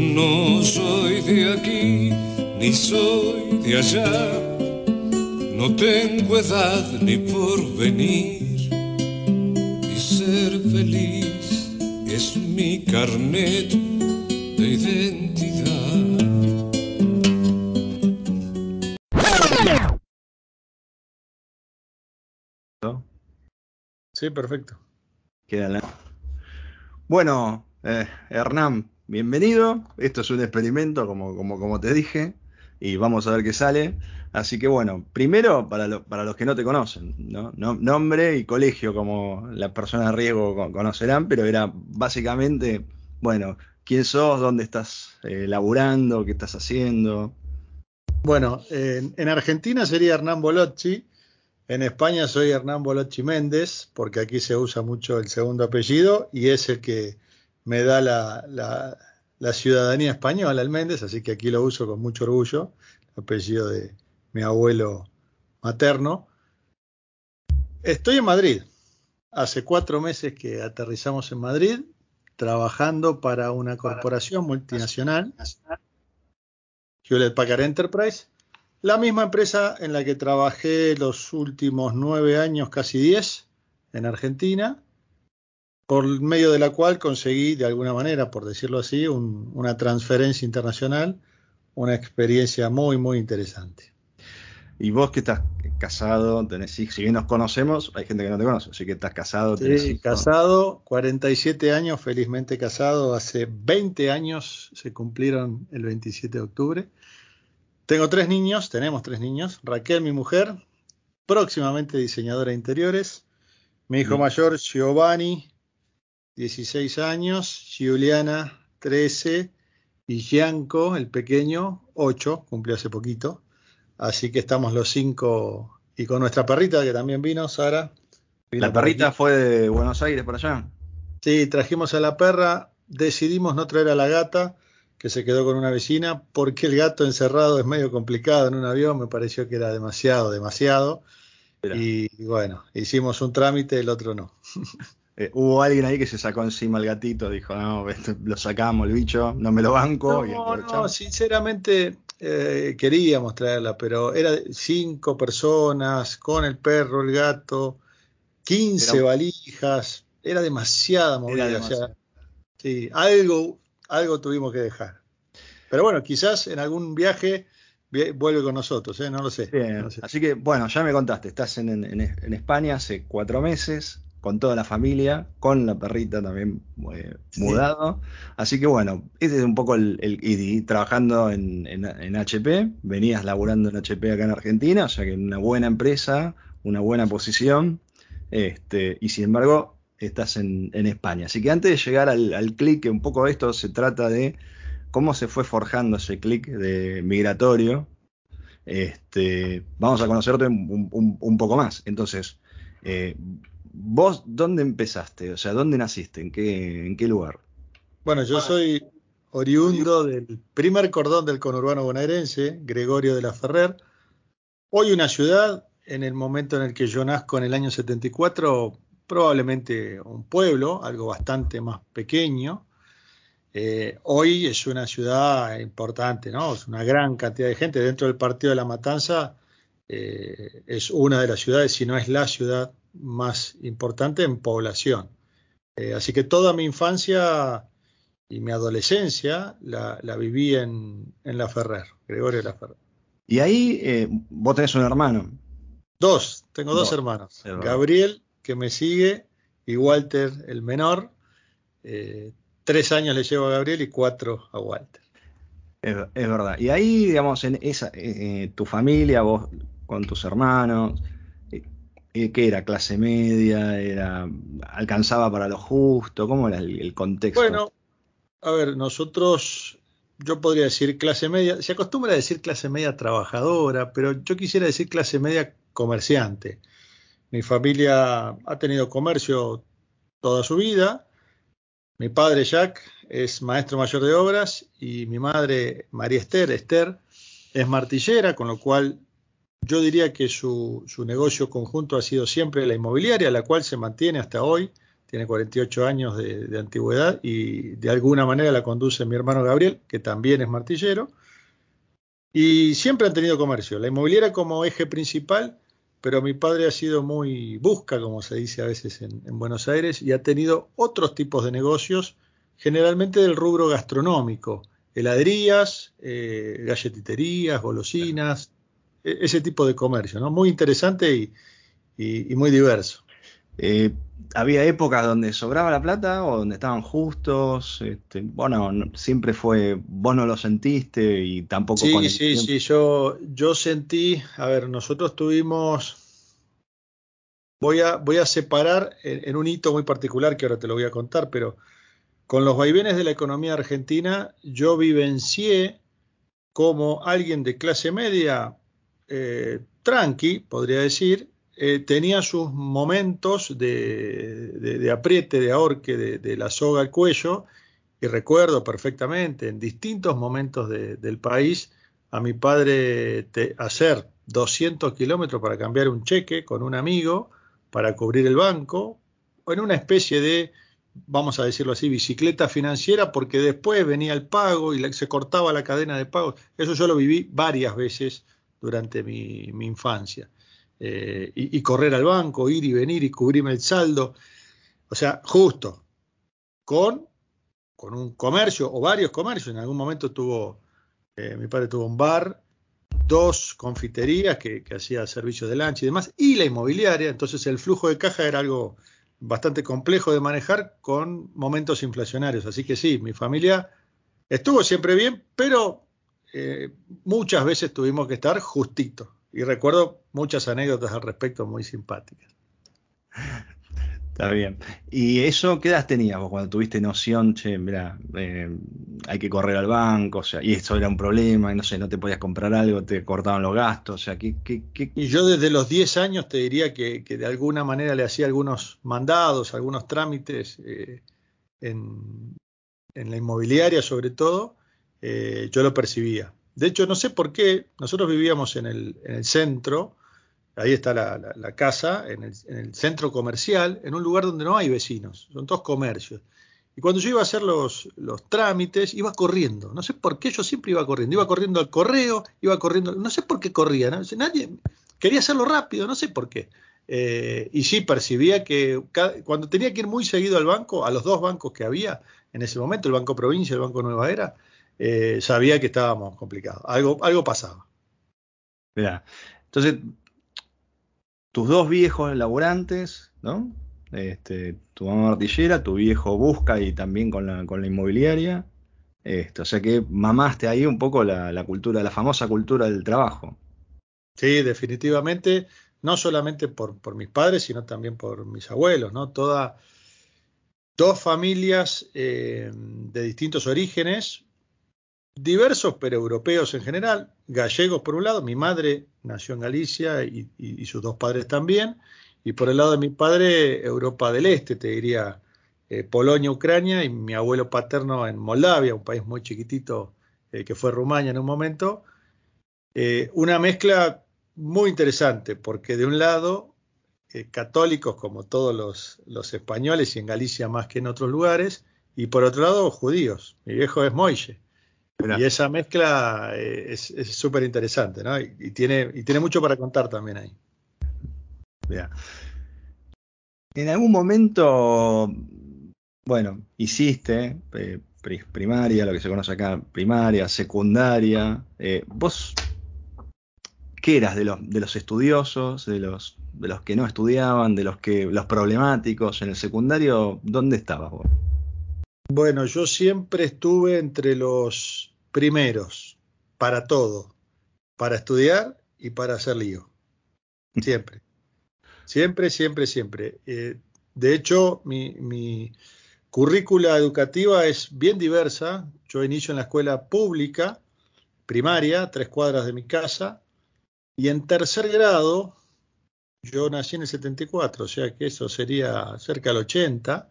No soy de aquí, ni soy de allá. No tengo edad ni por venir. Y ser feliz es mi carnet de identidad. Sí, perfecto. Queda la- Bueno, eh, Hernán, bienvenido. Esto es un experimento, como, como, como te dije, y vamos a ver qué sale. Así que bueno, primero, para, lo- para los que no te conocen, ¿no? No- nombre y colegio, como las personas de riesgo con- conocerán, pero era básicamente, bueno, quién sos, dónde estás eh, laburando, qué estás haciendo. Bueno, en, en Argentina sería Hernán Bolocci. En España soy Hernán Bolocci Méndez, porque aquí se usa mucho el segundo apellido y es el que me da la, la- la ciudadanía española, el Méndez, así que aquí lo uso con mucho orgullo, el apellido de mi abuelo materno. Estoy en Madrid. Hace cuatro meses que aterrizamos en Madrid, trabajando para una corporación multinacional, Hewlett Packard Enterprise, la misma empresa en la que trabajé los últimos nueve años, casi diez, en Argentina, por medio de la cual conseguí, de alguna manera, por decirlo así, un- una transferencia internacional, una experiencia muy, muy interesante. Y vos que estás casado, tenés hijos, si bien nos conocemos, hay gente que no te conoce, así que estás casado, tenés Sí, hijos. casado, 47 años, felizmente casado, hace 20 años se cumplieron el 27 de octubre. Tengo tres niños, tenemos tres niños, Raquel, mi mujer, próximamente diseñadora de interiores, mi hijo mayor Giovanni, 16 años, Giuliana, 13, y Gianco, el pequeño, 8, cumplió hace poquito. Así que estamos los cinco, y con nuestra perrita que también vino, Sara. vino La perrita aquí. fue de Buenos Aires para allá. Sí, trajimos a la perra, decidimos no traer a la gata, que se quedó con una vecina, porque el gato encerrado es medio complicado en un avión, me pareció que era demasiado, demasiado. Mira. Y bueno, hicimos un trámite, el otro no. Eh, hubo alguien ahí que se sacó encima el gatito, dijo, no, lo sacamos el bicho, no me lo banco. y No, no, sinceramente eh, queríamos traerla, pero era cinco personas con el perro, el gato, 15 Era- valijas, era demasiada movida. Era o sea, sí, algo, algo tuvimos que dejar. Pero bueno, quizás en algún viaje vuelve con nosotros, ¿eh? no lo sé. Bien, no lo sé. así que bueno, ya me contaste, estás en, en- en España hace cuatro meses, con toda la familia, con la perrita también eh, Sí. mudado. Así que bueno, este es un poco el, el- y, trabajando en, en- en HP, venías laburando en HP acá en Argentina, o sea que una buena empresa, una buena posición, este, y sin embargo estás en, en España. Así que antes de llegar al, al clic, que un poco de esto se trata de cómo se fue forjando ese clic de migratorio, este, vamos a conocerte un, un- un poco más. Entonces, eh, ¿vos dónde empezaste? O sea, ¿dónde naciste? ¿En qué, en qué lugar? Bueno, yo soy oriundo del primer cordón del conurbano bonaerense, Gregorio de la Ferrer. Hoy una ciudad, en el momento en el que yo nazco en el año 74, probablemente un pueblo, algo bastante más pequeño. Eh, hoy es una ciudad importante, ¿no? Es una gran cantidad de gente. Dentro del partido de La Matanza eh, es una de las ciudades, si no es la ciudad más importante en población. Eh, así que toda mi infancia y mi adolescencia la, la viví en, en La Ferrer, Gregorio La Ferrer. Y ahí eh, vos tenés un hermano. Dos, tengo dos Dos, hermanos. Gabriel, que me sigue, y Walter, el menor. Eh, tres años le llevo a Gabriel y cuatro a Walter. Es, es verdad. Y ahí, digamos, en esa, tu familia, vos con tus hermanos, eh, ¿qué era? ¿Clase media? Era, ¿Alcanzaba para lo justo? ¿Cómo era el, el contexto? Bueno, a ver, nosotros, yo podría decir clase media, se acostumbra a decir clase media trabajadora, pero yo quisiera decir clase media comerciante. Mi familia ha tenido comercio toda su vida. Mi padre, Jack, es maestro mayor de obras y mi madre, María Esther, Esther, es martillera, con lo cual yo diría que su, negocio conjunto ha sido siempre la inmobiliaria, la cual se mantiene hasta hoy. tiene 48 años de, antigüedad y de alguna manera la conduce mi hermano Gabriel, que también es martillero. Y siempre han tenido comercio. La inmobiliaria como eje principal, pero mi padre ha sido muy busca, como se dice a veces en, Buenos Aires, y ha tenido otros tipos de negocios, generalmente del rubro gastronómico, heladerías, eh, galletiterías, golosinas, ese tipo de comercio, ¿no? Muy interesante y muy diverso. Eh, había épocas donde sobraba la plata o donde estaban justos. Este, bueno, siempre fue, vos no lo sentiste y tampoco. Sí, sí, sí, yo, yo sentí, a ver, nosotros tuvimos, voy a, voy a separar en, un hito muy particular que ahora te lo voy a contar, pero con los vaivenes de la economía argentina, yo vivencié como alguien de clase media eh, tranqui, podría decir, eh, tenía sus momentos de, apriete, de ahorque, de, la soga al cuello, y recuerdo perfectamente en distintos momentos del país a mi padre hacer 200 kilómetros para cambiar un cheque con un amigo para cubrir el banco, o en una especie de, vamos a decirlo así, bicicleta financiera, porque después venía el pago y se cortaba la cadena de pagos. Eso yo lo viví varias veces durante mi infancia. Eh, y, correr al banco, ir y venir y cubrirme el saldo. O sea, justo, con, con un comercio o varios comercios. En algún momento tuvo, eh, mi padre tuvo un bar, dos confiterías que, hacía servicio de lancha y demás, y la inmobiliaria. Entonces el flujo de caja era algo bastante complejo de manejar con momentos inflacionarios. Así que sí, mi familia estuvo siempre bien, pero eh, muchas veces tuvimos que estar justito y recuerdo muchas anécdotas al respecto muy simpáticas. Está bien. ¿Y eso qué edad tenías vos cuando tuviste noción, che, mira, eh, hay que correr al banco, o sea, y eso era un problema, y no sé, no te podías comprar algo, te cortaban los gastos, o sea, ¿qué, qué, Y yo desde los 10 años te diría que, de alguna manera le hacía algunos mandados, algunos trámites eh, en, la inmobiliaria sobre todo, eh, yo lo percibía. De hecho, no sé por qué, nosotros vivíamos en el, centro, ahí está la, casa, en el, centro comercial, en un lugar donde no hay vecinos, son todos comercios. Y cuando yo iba a hacer los, trámites, iba corriendo. No sé por qué yo siempre iba corriendo. Iba corriendo al correo, iba corriendo. No sé por qué corría. Nadie quería hacerlo rápido, no sé por qué. Eh, y sí, percibía que cuando tenía que ir muy seguido al banco, a los dos bancos que había en ese momento, el Banco Provincia y el Banco Nueva Era, eh, sabía que estábamos complicados. Algo, algo pasaba. Mira, entonces, tus dos viejos laburantes, ¿no? Este, tu mamá artillera, tu viejo busca y también con la, con la inmobiliaria. Esto, o sea que mamaste ahí un poco la, cultura, la famosa cultura del trabajo. Sí, definitivamente, no solamente por, por mis padres, sino también por mis abuelos, ¿no? Toda, dos familias eh, de distintos orígenes, diversos, pero europeos en general, gallegos por un lado, mi madre nació en Galicia y, sus dos padres también, y por el lado de mi padre, Europa del Este, te diría eh, Polonia, Ucrania, y mi abuelo paterno en Moldavia, un país muy chiquitito eh, que fue Rumania en un momento. Eh, una mezcla muy interesante, porque de un lado, católicos como todos los, españoles y en Galicia más que en otros lugares, y por otro lado, judíos. Mi viejo es Y esa mezcla eh, es súper interesante, ¿no? Y, tiene, y tiene mucho para contar también ahí. En algún momento, bueno, hiciste eh, primaria, lo que se conoce acá, primaria, secundaria. Eh, ¿Vos qué eras de los, de los estudiosos, de los, de los que no estudiaban, de los que los problemáticos en el secundario? ¿Dónde estabas vos? Bueno, yo siempre estuve entre los primeros para todo, para estudiar y para hacer lío. Siempre. Siempre, siempre, siempre. Eh, de hecho, mi, mi, currícula educativa es bien diversa. Yo inicio en la escuela pública, primaria, tres cuadras de mi casa, y en tercer grado, yo nací en el 74, o sea que eso sería cerca del 80,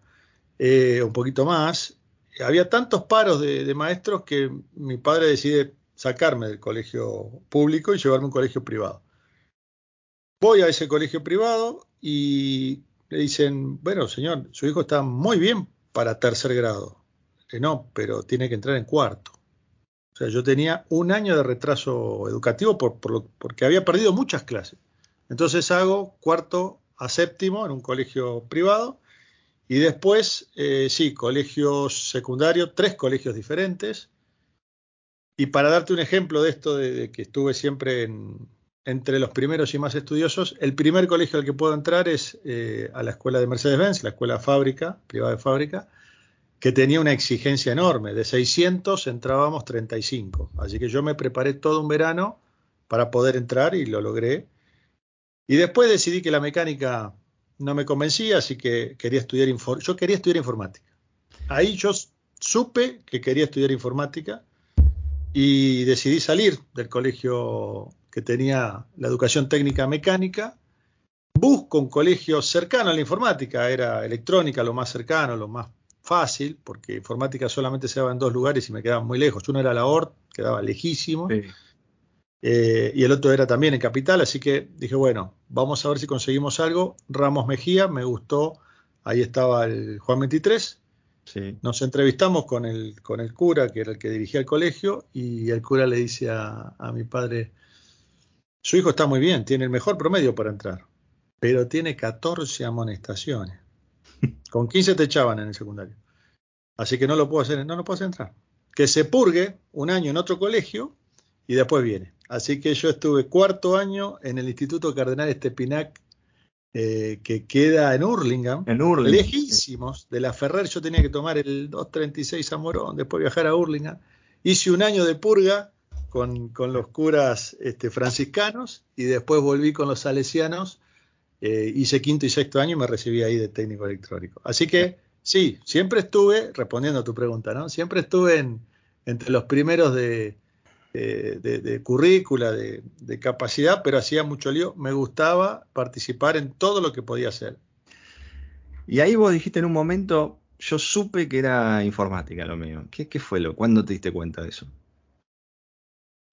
eh, un poquito más, había tantos paros de, maestros que mi padre decide sacarme del colegio público y llevarme a un colegio privado. Voy a ese colegio privado y le dicen, bueno, señor, su hijo está muy bien para tercer grado. no, pero tiene que entrar en cuarto. O sea, yo tenía un año de retraso educativo por, porque había perdido muchas clases. Entonces hago cuarto a séptimo en un colegio privado y después, eh, sí, colegios secundarios, tres colegios diferentes. Y para darte un ejemplo de esto, de, que estuve siempre entre los primeros y más estudiosos, el primer colegio al que puedo entrar es eh, a la escuela de Mercedes-Benz, la escuela fábrica, privada de fábrica, que tenía una exigencia enorme. De 600 entrábamos 35. Así que yo me preparé todo un verano para poder entrar y lo logré. Y después decidí que la mecánica no me convencía, así que quería estudiar yo quería estudiar informática. Ahí yo supe que quería estudiar informática y decidí salir del colegio que tenía la educación técnica mecánica. Busco un colegio cercano a la informática, era electrónica lo más cercano, lo más fácil, porque informática solamente se daba en dos lugares y me quedaban muy lejos. Uno era la ORT, quedaba lejísimo. Eh, y el otro era también en Capital, así que dije, bueno, vamos a ver si conseguimos algo. Ramos Mejía, me gustó, ahí estaba el Juan 23. Nos entrevistamos con el, con el cura, que era el que dirigía el colegio, y el cura le dice a, a mi padre, su hijo está muy bien, tiene el mejor promedio para entrar, pero tiene 14 amonestaciones. Con 15 te echaban en el secundario. Así que no lo puedo hacer, no lo puedo hacer entrar. Que se purgue un año en otro colegio y después viene. Así que yo estuve cuarto año en el Instituto Cardenal Estepinac, eh, que queda en Hurlingham, en Hurlingham, lejísimos de la Ferrer. Yo tenía que tomar el 236 a Morón, después viajar a Hurlingham. Hice un año de purga con, los curas este, franciscanos y después volví con los salesianos. Eh, hice quinto y sexto año y me recibí ahí de técnico electrónico. Así que sí, siempre estuve, respondiendo a tu pregunta, ¿no? Siempre estuve en, entre los primeros de, de, currícula, de, capacidad, pero hacía mucho lío. Me gustaba participar en todo lo que podía hacer. Y ahí vos dijiste en un momento, yo supe que era informática lo mío. ¿Qué, qué fue lo? ¿Cuándo te diste cuenta de eso?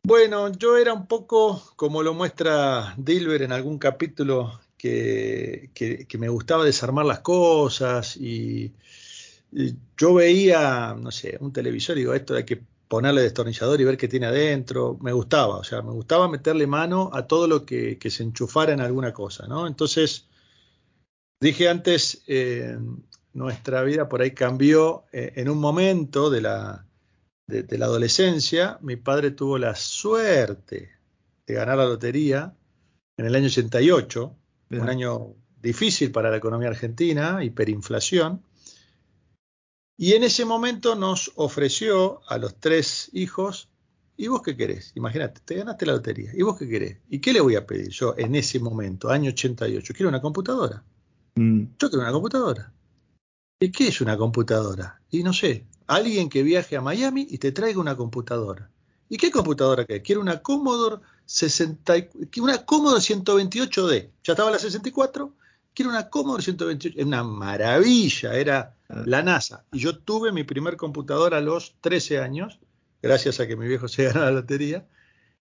Bueno, yo era un poco como lo muestra Dilber en algún capítulo que, que, me gustaba desarmar las cosas y, y, yo veía, no sé, un televisor y digo, esto de que ponerle destornillador y ver qué tiene adentro, me gustaba, o sea, me gustaba meterle mano a todo lo que, se enchufara en alguna cosa, ¿no? Entonces, dije antes, eh, nuestra vida por ahí cambió eh, en un momento de la, de, la adolescencia, mi padre tuvo la suerte de ganar la lotería en el año 88, un año difícil para la economía argentina, hiperinflación, y en ese momento nos ofreció a los tres hijos, ¿y vos qué querés? Imagínate, te ganaste la lotería, ¿y vos qué querés? ¿Y qué le voy a pedir yo en ese momento, año 88? Quiero una computadora. Mm. Yo quiero una computadora. ¿Y qué es una computadora? Y no sé, alguien que viaje a Miami y te traiga una computadora. ¿Y qué computadora querés? Quiero una Commodore 60, una Commodore 128D. Ya estaba la 64 quiero una Commodore 128, es una maravilla, era la NASA. Y yo tuve mi primer computadora a los 13 años, gracias a que mi viejo se ganó la lotería,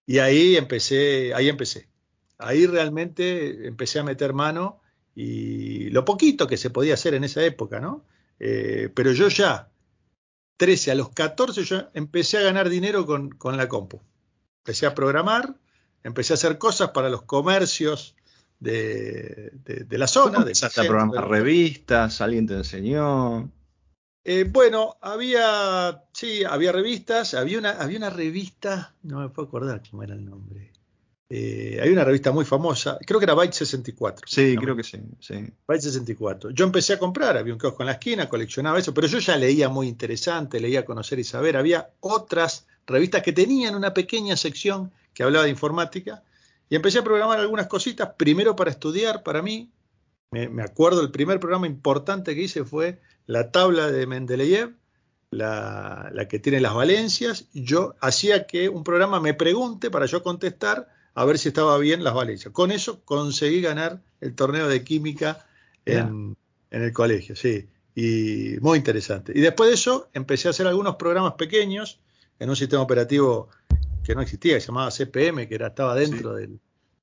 y ahí empecé, ahí empecé. Ahí realmente empecé a meter mano y lo poquito que se podía hacer en esa época, ¿no? Eh, pero yo ya, 13 a los 14, yo empecé a ganar dinero con, con la compu. Empecé a programar, empecé a hacer cosas para los comercios de, de, la zona. de a programar revistas? ¿Alguien te enseñó? Eh, bueno, había, sí, había revistas, había una, había una revista, no me puedo acordar cómo era el nombre. Eh, hay una revista muy famosa, creo que era Byte 64. Sí, creo que sí, sí. Byte 64. Yo empecé a comprar, había un kiosco en la esquina, coleccionaba eso, pero yo ya leía muy interesante, leía Conocer y Saber. Había otras revistas que tenían una pequeña sección que hablaba de informática y empecé a programar algunas cositas, primero para estudiar, para mí. Me, acuerdo, el primer programa importante que hice fue la tabla de Mendeleev, la, que tiene las valencias. Yo hacía que un programa me pregunte para yo contestar a ver si estaba bien las valencias. Con eso conseguí ganar el torneo de química en, en el colegio, sí. Y muy interesante. Y después de eso empecé a hacer algunos programas pequeños en un sistema operativo que no existía, que se llamaba CPM, que era, estaba dentro del,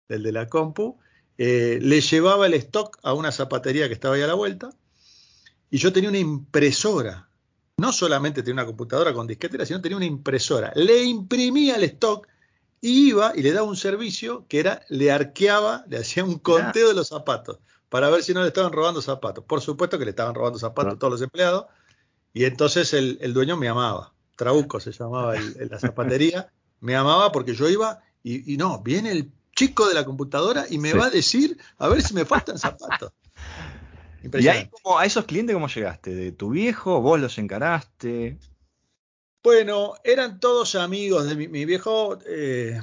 de la compu, eh, le llevaba el stock a una zapatería que estaba ahí a la vuelta y yo tenía una impresora. No solamente tenía una computadora con disquetera, sino tenía una impresora. Le imprimía el stock y iba y le daba un servicio que era, le arqueaba, le hacía un conteo de los zapatos para ver si no le estaban robando zapatos. Por supuesto que le estaban robando zapatos a todos los empleados y entonces el, dueño me amaba. Trauco se llamaba la zapatería. Me amaba porque yo iba y, no, viene el chico de la computadora y me va a decir a ver si me faltan zapatos. ¿Y ahí, a esos clientes cómo llegaste? ¿De tu viejo? ¿Vos los encaraste? Bueno, eran todos amigos de mi, viejo. Eh,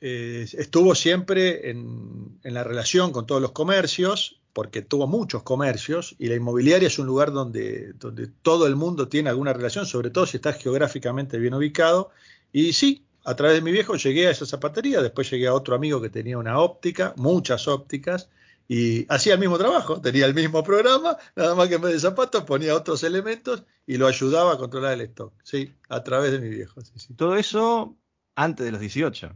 eh, estuvo siempre en, la relación con todos los comercios, porque tuvo muchos comercios, y la inmobiliaria es un lugar donde, donde todo el mundo tiene alguna relación, sobre todo si está geográficamente bien ubicado. Y sí, a través de mi viejo llegué a esa zapatería, después llegué a otro amigo que tenía una óptica, muchas ópticas, y hacía el mismo trabajo, tenía el mismo programa, nada más que en vez de zapatos ponía otros elementos y lo ayudaba a controlar el stock, sí, a través de mi viejo. Todo eso antes de los 18.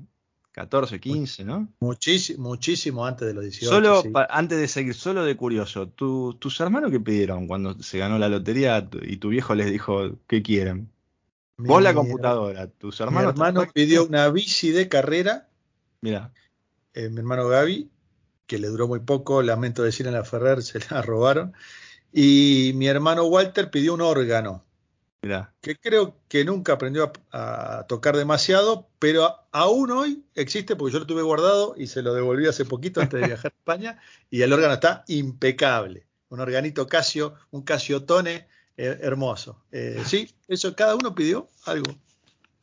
14, 15, ¿no? Muchísimo, muchísimo antes de los 18. Solo, antes de seguir, solo de curioso, ¿tus hermanos qué pidieron cuando se ganó la lotería y tu viejo les dijo qué quieren? Vos la computadora, tus hermanos. Mi hermano pidió una bici de carrera. Mira. Eh, mi hermano Gaby, que le duró muy poco, lamento decir en la Ferrer, se la robaron. Y mi hermano Walter pidió un órgano. Mira. Que creo que nunca aprendió a, tocar demasiado, pero aún hoy existe porque yo lo tuve guardado y se lo devolví hace poquito antes de viajar a España. Y el órgano está impecable. Un organito Casio, un Casio Tone eh, hermoso. Eh, sí, eso cada uno pidió algo.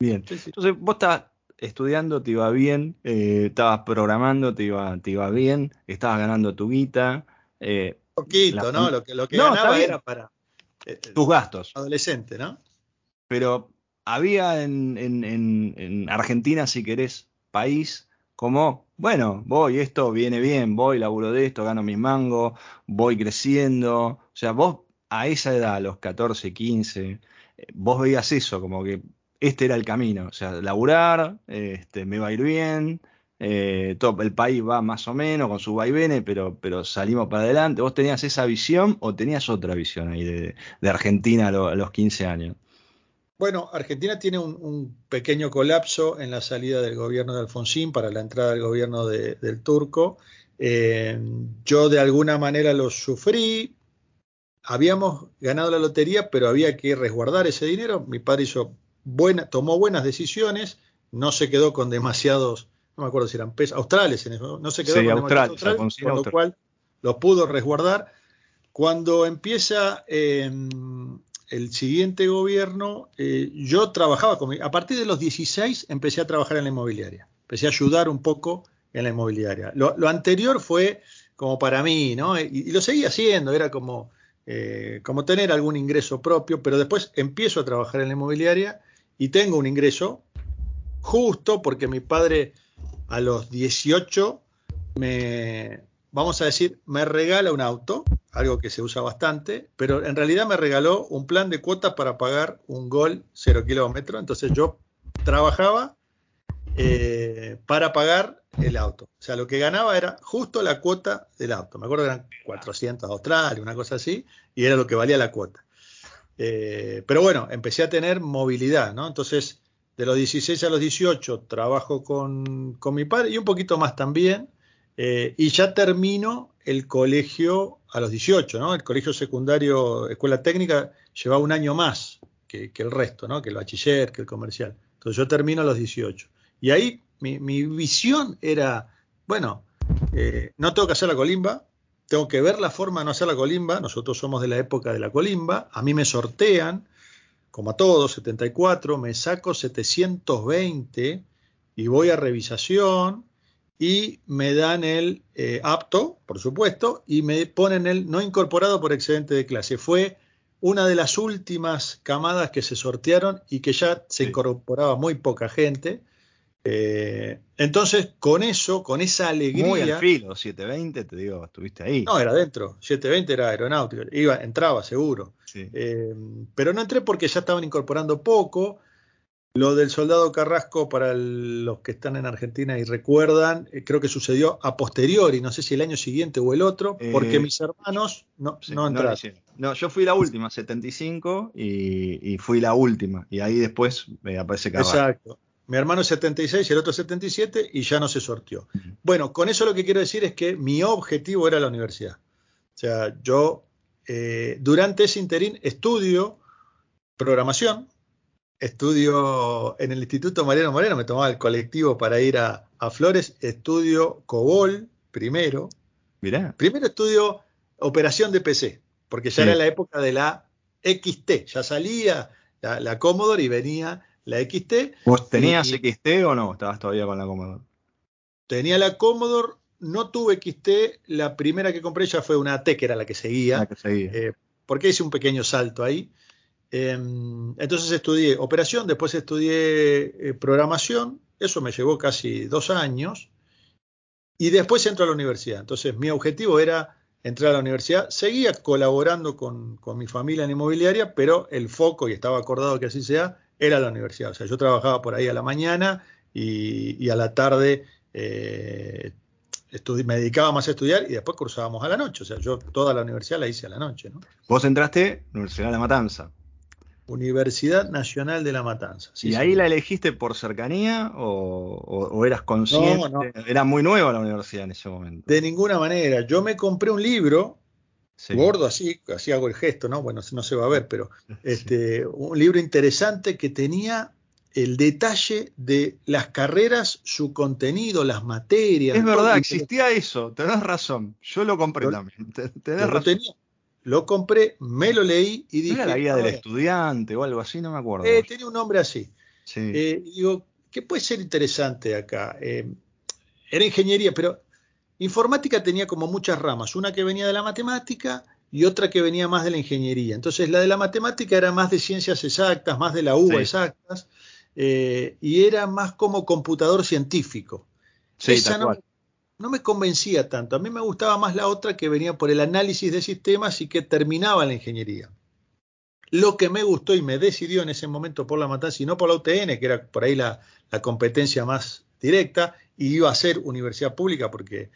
Bien. Entonces, vos estabas estudiando, te iba bien, eh, estabas programando, te iba, te iba bien, estabas ganando tu guita. Poquito, ¿no? Lo que, lo que ganaba era para tus gastos. Adolescente, ¿no? Pero había en, en, Argentina, si querés, país como, bueno, voy, esto viene bien, voy, laburo de esto, gano mis mangos, voy creciendo. O sea, vos a esa edad, a los 14, 15, eh, vos veías eso, como que este era el camino, o sea, laburar, este, me va a ir bien, eh, todo el país va más o menos con sus vaivenes, pero, pero salimos para adelante. ¿Vos tenías esa visión o tenías otra visión ahí de, Argentina a, los 15 años? Bueno, Argentina tiene un, pequeño colapso en la salida del gobierno de Alfonsín para la entrada del gobierno del turco. Eh, yo de alguna manera lo sufrí, habíamos ganado la lotería, pero había que resguardar ese dinero. Mi padre hizo buena, tomó buenas decisiones, no se quedó con demasiados, no me acuerdo si eran pesos, australes, en eso, no se quedó con demasiados australes, con lo cual lo pudo resguardar. Cuando empieza em, el siguiente gobierno, eh, yo trabajaba con a partir de los 16 empecé a trabajar en la inmobiliaria, empecé a ayudar un poco en la inmobiliaria. Lo, anterior fue como para mí, ¿no? y lo seguía haciendo, era como eh, como tener algún ingreso propio, pero después empiezo a trabajar en la inmobiliaria y tengo un ingreso justo porque mi padre a los 18 me, vamos a decir, me regala un auto, algo que se usa bastante, pero en realidad me regaló un plan de cuotas para pagar un gol cero kilómetro, entonces yo trabajaba eh, para pagar el auto. O sea, lo que ganaba era justo la cuota del auto. Me acuerdo que eran 400 australes, una cosa así, y era lo que valía la cuota. Eh, pero bueno, empecé a tener movilidad, ¿no? Entonces, de los 16 a los 18 trabajo con, con mi padre y un poquito más también, eh, y ya termino el colegio a los 18, ¿no? El colegio secundario, escuela técnica, lleva un año más que, que el resto, ¿no? Que el bachiller, que el comercial. Entonces yo termino a los 18. Y ahí mi, visión era, bueno, eh, no tengo que hacer la colimba, tengo que ver la forma de no hacer la colimba, nosotros somos de la época de la colimba, a mí me sortean, como a todos, 74, me saco 720 y voy a revisación y me dan el eh, apto, por supuesto, y me ponen el no incorporado por excedente de clase. Fue una de las últimas camadas que se sortearon y que ya se incorporaba muy poca gente. Eh, entonces, con eso, con esa alegría. Muy al filo, 720, te digo, estuviste ahí. No, era dentro. 720 era aeronáutico. Iba, entraba seguro. Eh, pero no entré porque ya estaban incorporando poco. Lo del soldado Carrasco, para los que están en Argentina y recuerdan, eh, creo que sucedió a posteriori, no sé si el año siguiente o el otro, porque mis hermanos no, Sí, entraron. No, yo fui la última, 75, y, y fui la última. Y ahí después me aparece Carrasco. Exacto. Mi hermano es 76 y el otro 77 y ya no se sorteó. Ujú. Bueno, con eso lo que quiero decir es que mi objetivo era la universidad. O sea, yo eh, durante ese interín estudio programación, estudio en el Instituto Mariano Moreno, me tomaba el colectivo para ir a, a Flores, estudio COBOL primero, Mirá. primero estudio operación de PC, porque ya Sí. era la época de la XT, ya salía la, la Commodore y venía la XT, ¿Vos tenías Y- XT o no? Estabas todavía con la Commodore. tenía la Commodore, no tuve XT, la primera que compré ya fue una AT, que era la que seguía, La que seguía. eh, porque hice un pequeño salto ahí. Eh, entonces estudié operación, después estudié eh, programación, eso me llevó casi dos años, y después entro a la universidad. Entonces mi objetivo era entrar a la universidad, seguía colaborando con, con mi familia en inmobiliaria, pero el foco, y estaba acordado que así sea, era la universidad. O sea, yo trabajaba por ahí a la mañana y, y a la tarde eh, me dedicaba más a estudiar y después cursábamos a la noche. O sea, yo toda la universidad la hice a la noche, ¿no? Vos entraste Universidad de La Matanza. Universidad Nacional de La Matanza. Sí, ¿Y sí. ahí la elegiste por cercanía o, o- o eras consciente? No, no. Era muy nueva la universidad en ese momento. De ninguna manera. Yo me compré un libro, Sí. gordo así, así hago el gesto, ¿no? Bueno, no se va a ver, pero Sí. este, un libro interesante que tenía el detalle de las carreras, su contenido, las materias. Es verdad, existía eso, tenés razón. Yo lo compré Lo- también. te- Tenés lo razón. tenía. Lo compré, me lo leí y ¿No dije. era la guía del estudiante o algo así? No me acuerdo. eh, tenía un nombre así. Sí. Eh, digo, ¿qué puede ser interesante acá? Eh, era ingeniería, pero informática tenía como muchas ramas, una que venía de la matemática y otra que venía más de la ingeniería. Entonces la de la matemática era más de ciencias exactas, más de la UBA Sí. exactas, eh, y era más como computador científico. sí, esa no, me convencía tanto. A mí me gustaba más la otra que venía por el análisis de sistemas y que terminaba en la ingeniería. Lo que me gustó y me decidió en ese momento por la matanza y no por la UTN, que era por ahí la, la competencia más directa, y iba a ser universidad pública porque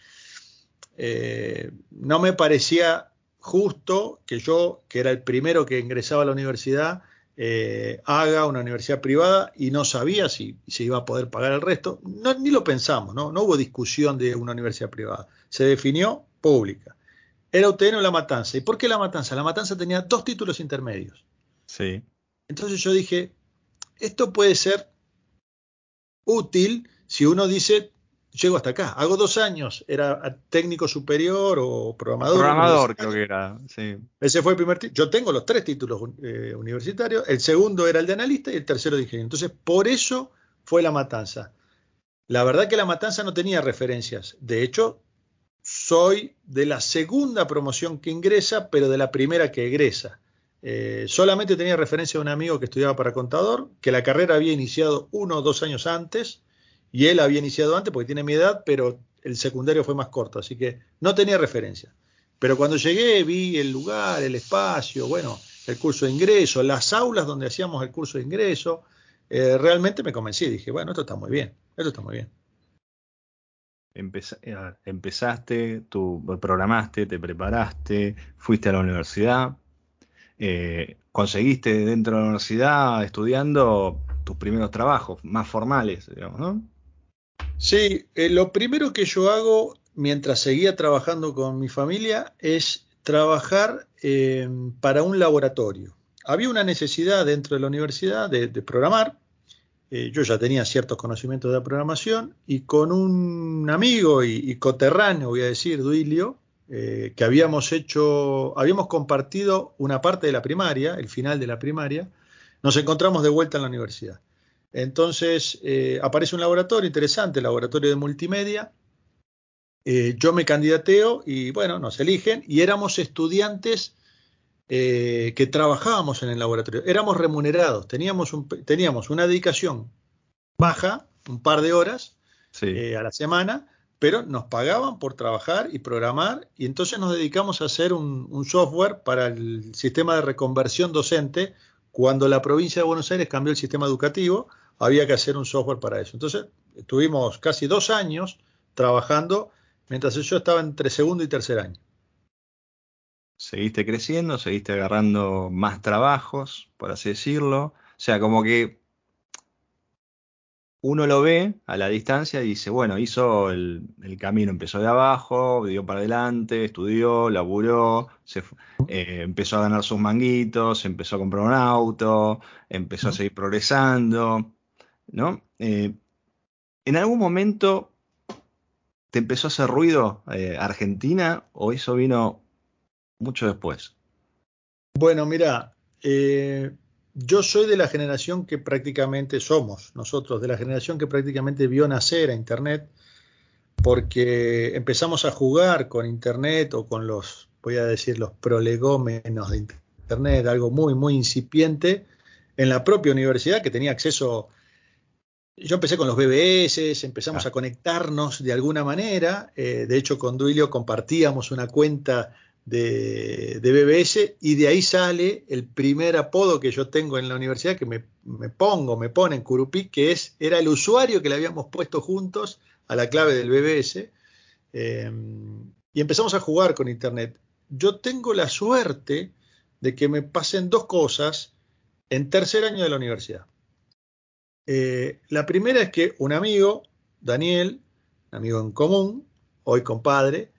eh, no me parecía justo que yo, que era el primero que ingresaba a la universidad, eh, haga una universidad privada y no sabía si se iba a poder pagar el resto. No, ni lo pensamos, ¿no? no hubo discusión de una universidad privada. Se definió pública. Era UTN o La Matanza. ¿Y por qué La Matanza? La Matanza tenía dos títulos intermedios. Sí. Entonces yo dije, esto puede ser útil si uno dice, llego hasta acá, hago dos años, era técnico superior o programador. Programador creo que era. Sí. Ese fue el primer título. Yo tengo los tres títulos eh, universitarios. El segundo era el de analista y el tercero de ingeniero. Entonces, por eso fue la matanza. La verdad que la matanza no tenía referencias. De hecho, soy de la segunda promoción que ingresa, pero de la primera que egresa. Eh, solamente tenía referencia de un amigo que estudiaba para contador, que la carrera había iniciado uno o dos años antes, y él había iniciado antes porque tiene mi edad, pero el secundario fue más corto, así que no tenía referencia. Pero cuando llegué vi el lugar, el espacio, bueno, el curso de ingreso, las aulas donde hacíamos el curso de ingreso, eh, realmente me convencí, dije, bueno, esto está muy bien, esto está muy bien. Ver, empezaste, tú programaste, te preparaste, fuiste a la universidad, eh, conseguiste dentro de la universidad estudiando tus primeros trabajos más formales, digamos, ¿no? Sí, eh, lo primero que yo hago mientras seguía trabajando con mi familia es trabajar eh, para un laboratorio. Había una necesidad dentro de la universidad de, programar. Eh, yo ya tenía ciertos conocimientos de programación y con un amigo y, y coterráneo, voy a decir, Duilio, eh, que habíamos hecho, habíamos compartido una parte de la primaria, el final de la primaria, nos encontramos de vuelta en la universidad. Entonces eh, aparece un laboratorio interesante, el laboratorio de multimedia. Eh, yo me candidateo y bueno, nos eligen y éramos estudiantes eh, que trabajábamos en el laboratorio. Éramos remunerados, teníamos, un, teníamos una dedicación baja, un par de horas Sí. a la semana, pero nos pagaban por trabajar y programar y entonces nos dedicamos a hacer un, un software para el sistema de reconversión docente cuando la provincia de Buenos Aires cambió el sistema educativo había que hacer un software para eso. Entonces, estuvimos casi dos años trabajando mientras yo estaba entre segundo y tercer año. Seguiste creciendo, seguiste agarrando más trabajos, por así decirlo. O sea, como que uno lo ve a la distancia y dice, bueno, hizo el, camino, empezó de abajo, dio para adelante, estudió, laburó, se, eh, empezó a ganar sus manguitos, empezó a comprar un auto, empezó a seguir progresando, ¿no? Eh, ¿En algún momento te empezó a hacer ruido eh, Argentina o eso vino mucho después? Bueno, mira, yo soy de la generación que prácticamente somos, nosotros, de la generación que prácticamente vio nacer a Internet, porque empezamos a jugar con Internet o con los, voy a decir, los prolegómenos de Internet, algo muy, muy incipiente, en la propia universidad que tenía acceso. Yo empecé con los BBS, empezamos ah. a conectarnos de alguna manera. Eh, de hecho, con Duilio compartíamos una cuenta de, BBS y de ahí sale el primer apodo que yo tengo en la universidad, que me, pongo, me pone en Curupí, que es, era el usuario que le habíamos puesto juntos a la clave del BBS. Em, y empezamos a jugar con Internet. Yo tengo la suerte de que me pasen dos cosas en tercer año de la universidad. Eh, la primera es que un amigo, Daniel, amigo en común, hoy compadre,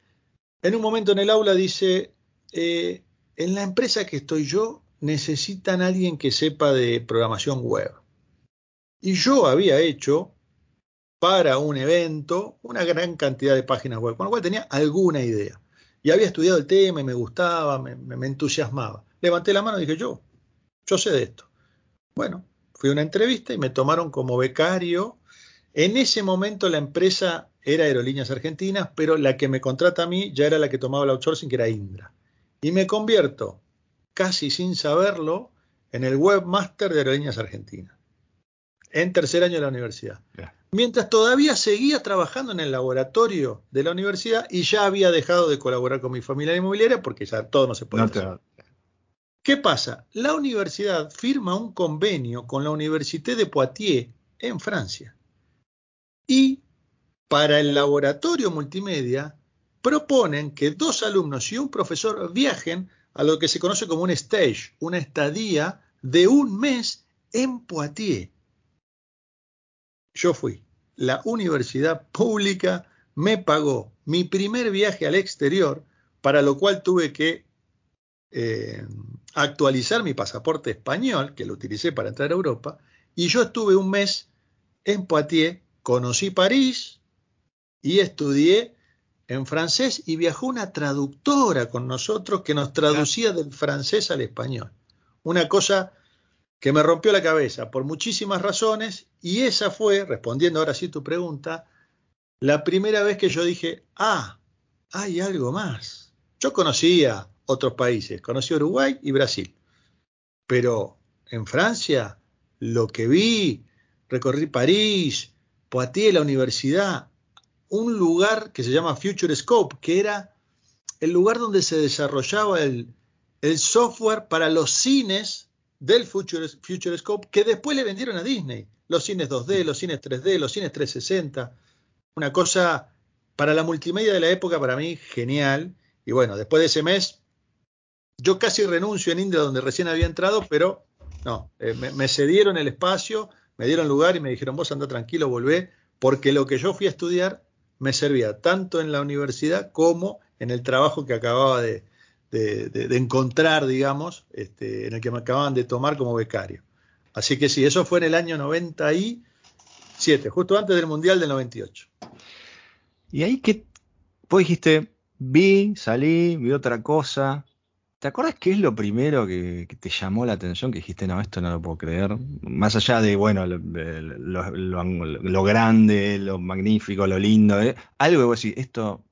en un momento en el aula dice, eh, en la empresa que estoy yo necesitan a alguien que sepa de programación web. Y yo había hecho para un evento una gran cantidad de páginas web, con lo cual tenía alguna idea. Y había estudiado el tema y me gustaba, me, me entusiasmaba. Levanté la mano y dije, yo, yo sé de esto. Bueno, fui a una entrevista y me tomaron como becario. En ese momento la empresa era Aerolíneas Argentinas, pero la que me contrata a mí ya era la que tomaba el outsourcing, que era Indra. Y me convierto, casi sin saberlo, en el webmaster de Aerolíneas Argentinas, en tercer año de la universidad. Mientras todavía seguía trabajando en el laboratorio de la universidad y ya había dejado de colaborar con mi familia inmobiliaria porque ya todo no se puede hacer. ¿Qué pasa? La universidad firma un convenio con la Université de Poitiers en Francia. Y para el laboratorio multimedia proponen que dos alumnos y un profesor viajen a lo que se conoce como un stage, una estadía de un mes en Poitiers. Yo fui. La universidad pública me pagó mi primer viaje al exterior, para lo cual tuve que eh, actualizar mi pasaporte español, que lo utilicé para entrar a Europa, y yo estuve un mes en Poitiers, conocí París, y estudié en francés y viajó una traductora con nosotros que nos traducía del francés al español. Una cosa que me rompió la cabeza por muchísimas razones y esa fue, respondiendo ahora sí tu pregunta, la primera vez que yo dije, ah, hay algo más. Yo conocía otros países, conocí Uruguay y Brasil, pero en Francia lo que vi, recorrí París, Poitiers, la universidad, un lugar que se llama Future Scope, que era el lugar donde se desarrollaba el, software para los cines del Future, Future, Scope, que después le vendieron a Disney. Los cines 2D, los cines 3D, los cines 360. Una cosa para la multimedia de la época, para mí, genial. Y bueno, después de ese mes, yo casi renuncio en India, donde recién había entrado, pero no, eh, me, me, cedieron el espacio, me dieron lugar y me dijeron, vos anda tranquilo, volvé, porque lo que yo fui a estudiar me servía tanto en la universidad como en el trabajo que acababa de, encontrar, digamos, este, en el que me acababan de tomar como becario. Así que sí, eso fue en el año 97, justo antes del Mundial del 98. Y ahí que vos dijiste, vi, salí, vi otra cosa, ¿Te acuerdas qué es lo primero que, te llamó la atención? Que dijiste, no, esto no lo puedo creer. Más allá de, bueno, lo, grande, lo magnífico, lo lindo, ¿eh? algo que vos decís, esto,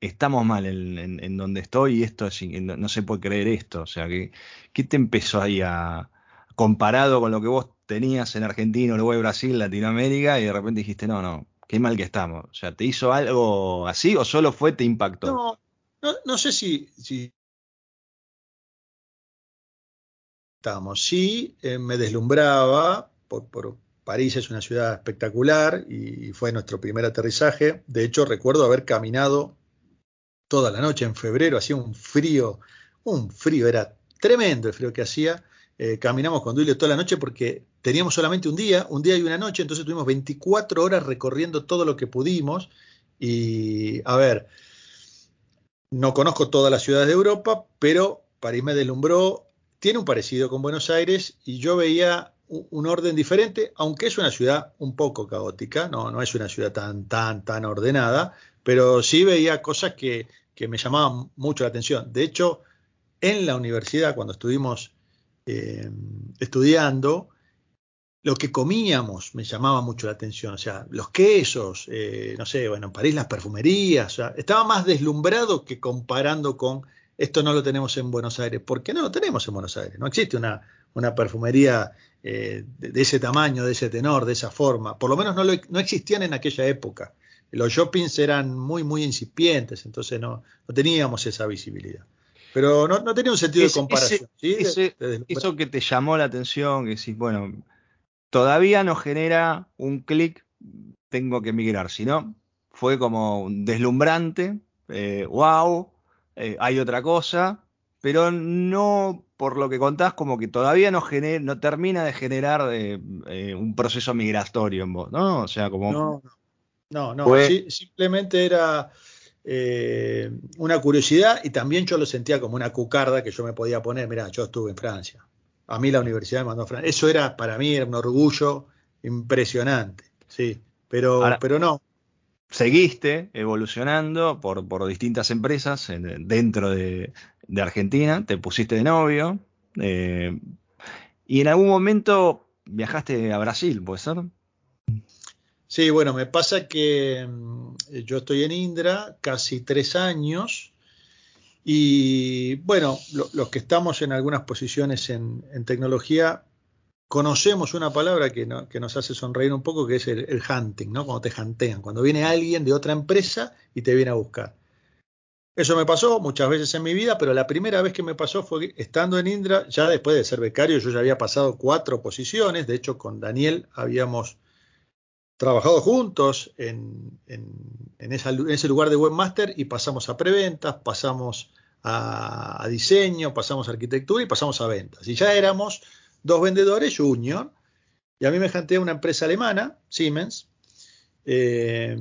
estamos mal en, donde estoy y esto, no, no, se puede creer esto. O sea, ¿qué, ¿qué te empezó ahí a, comparado con lo que vos tenías en Argentina, Uruguay, Brasil, Latinoamérica, y de repente dijiste, no, no, qué mal que estamos. O sea, ¿te hizo algo así o solo fue, te impactó? No, no, no sé si, si Sí, eh, me deslumbraba por, París es una ciudad espectacular y fue nuestro primer aterrizaje. De hecho, recuerdo haber caminado toda la noche en febrero, hacía un frío, un frío, era tremendo el frío que hacía. Eh, caminamos con Duilio toda la noche porque teníamos solamente un día, un día y una noche, entonces tuvimos 24 horas recorriendo todo lo que pudimos. Y a ver, no conozco todas las ciudades de Europa, pero París me deslumbró, tiene un parecido con Buenos Aires y yo veía un orden diferente, aunque es una ciudad un poco caótica, no, no es una ciudad tan, tan, tan ordenada, pero sí veía cosas que, que me llamaban mucho la atención. De hecho, en la universidad, cuando estuvimos eh, estudiando, lo que comíamos me llamaba mucho la atención, o sea, los quesos, eh, no sé, bueno, en París las perfumerías, o sea, estaba más deslumbrado que comparando con esto no lo tenemos en Buenos Aires, porque no lo tenemos en Buenos Aires, no existe una, una perfumería eh, de, ese tamaño, de ese tenor, de esa forma, por lo menos no, no existían en aquella época. Los shoppings eran muy, muy incipientes, entonces no, no teníamos esa visibilidad. Pero no, no tenía un sentido de comparación. eso que te llamó la atención, que decís, bueno, todavía no genera un clic, tengo que migrar. Si no, fue como deslumbrante, eh, wow, eh, hay otra cosa, pero no, por lo que contás, como que todavía no, no termina de generar eh, un proceso migratorio en vos, ¿no? O sea, como... No, no, no, simplemente era eh, una curiosidad y también yo lo sentía como una cucarda que yo me podía poner, mira, yo estuve en Francia, a mí la universidad me mandó a Francia, eso era para mí era un orgullo impresionante, sí, pero, pero no. Seguiste evolucionando por, distintas empresas dentro de, Argentina, te pusiste de novio eh, y en algún momento viajaste a Brasil, ¿puede ser? Sí, bueno, me pasa que mm, yo estoy en Indra casi tres años y bueno, los que estamos en algunas posiciones en, tecnología conocemos una palabra que, nos hace sonreír un poco, que es el, hunting, ¿no? Cuando te hantean, cuando viene alguien de otra empresa y te viene a buscar. Eso me pasó muchas veces en mi vida, pero la primera vez que me pasó fue estando en Indra, ya después de ser becario, yo ya había pasado cuatro posiciones, de hecho con Daniel habíamos trabajado juntos en, ese lugar de webmaster y pasamos a preventas, pasamos a, diseño, pasamos a arquitectura y pasamos a ventas. Y ya éramos dos vendedores junior. Y a mí me janté una empresa alemana, Siemens, eh,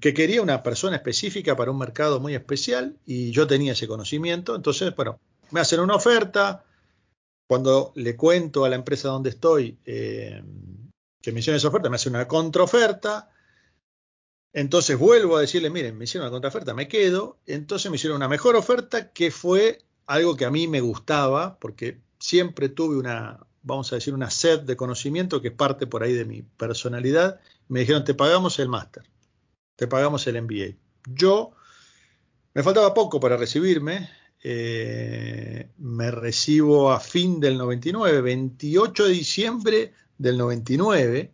que quería una persona específica para un mercado muy especial y yo tenía ese conocimiento. Entonces, bueno, me hacen una oferta. Cuando le cuento a la empresa donde estoy, eh, que me hicieron esa oferta, me hace una contraoferta. Entonces vuelvo a decirle, miren, me hicieron una contraoferta, me quedo. Entonces me hicieron una mejor oferta que fue algo que a mí me gustaba, porque siempre tuve una, vamos a decir, una sed de conocimiento que parte por ahí de mi personalidad. Me dijeron, te pagamos el máster, te pagamos el MBA. Yo, me faltaba poco para recibirme, eh, me recibo a fin del 99, 28 de diciembre del 99.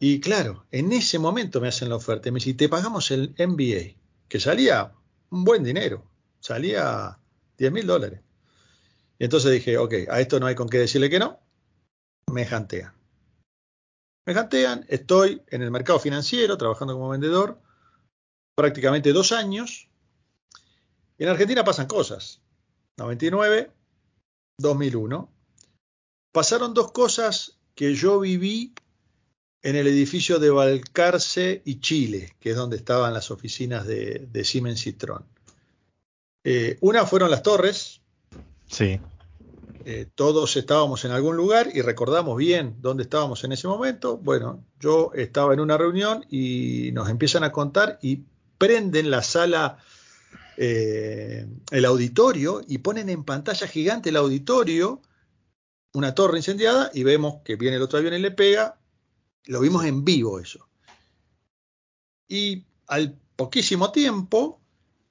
Y claro, en ese momento me hacen la oferta. Me dicen, te pagamos el MBA, que salía un buen dinero, salía 10 mil dólares. Y entonces dije, ok, a esto no hay con qué decirle que no. Me jantean. Me jantean, estoy en el mercado financiero trabajando como vendedor prácticamente dos años. Y en Argentina pasan cosas. 99, 2001. Pasaron dos cosas que yo viví en el edificio de Balcarce y Chile, que es donde estaban las oficinas de, Siemens Citroën. Eh, una fueron las torres. Sí. Eh, todos estábamos en algún lugar y recordamos bien dónde estábamos en ese momento. Bueno, yo estaba en una reunión y nos empiezan a contar y prenden la sala, eh, el auditorio y ponen en pantalla gigante el auditorio una torre incendiada y vemos que viene el otro avión y le pega. Lo vimos en vivo eso. Y al poquísimo tiempo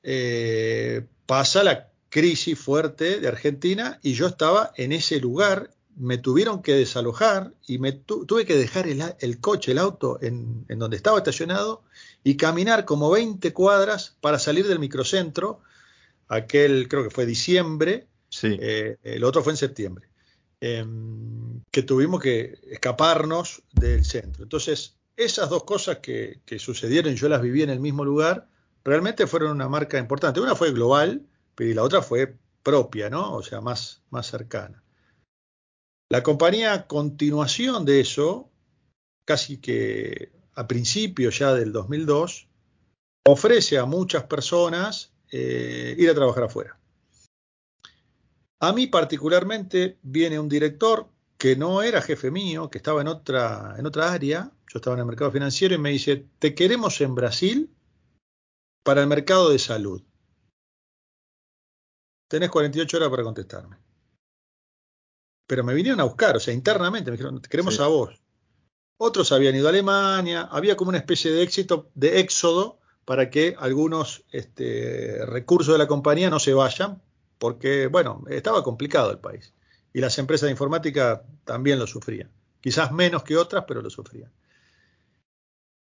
eh, pasa la crisis fuerte de Argentina y yo estaba en ese lugar, me tuvieron que desalojar y me tuve que dejar el, coche, el auto en, en, donde estaba estacionado y caminar como 20 cuadras para salir del microcentro, aquel creo que fue diciembre, sí. Eh, el otro fue en septiembre. em, que tuvimos que escaparnos del centro. Entonces, esas dos cosas que, que sucedieron, yo las viví en el mismo lugar, realmente fueron una marca importante. Una fue global, pero la otra fue propia, ¿no? O sea, más, más cercana. La compañía, a continuación de eso, casi que a principios ya del 2002, ofrece a muchas personas eh, ir a trabajar afuera. A mí particularmente viene un director que no era jefe mío, que estaba en otra, en otra área, yo estaba en el mercado financiero y me dice, te queremos en Brasil para el mercado de salud. Tenés 48 horas para contestarme. Pero me vinieron a buscar, o sea, internamente me dijeron, te queremos a vos. Otros habían ido a Alemania, había como una especie de éxito, de éxodo para que algunos este, recursos de la compañía no se vayan, porque, bueno, estaba complicado el país. Y las empresas de informática también lo sufrían. Quizás menos que otras, pero lo sufrían.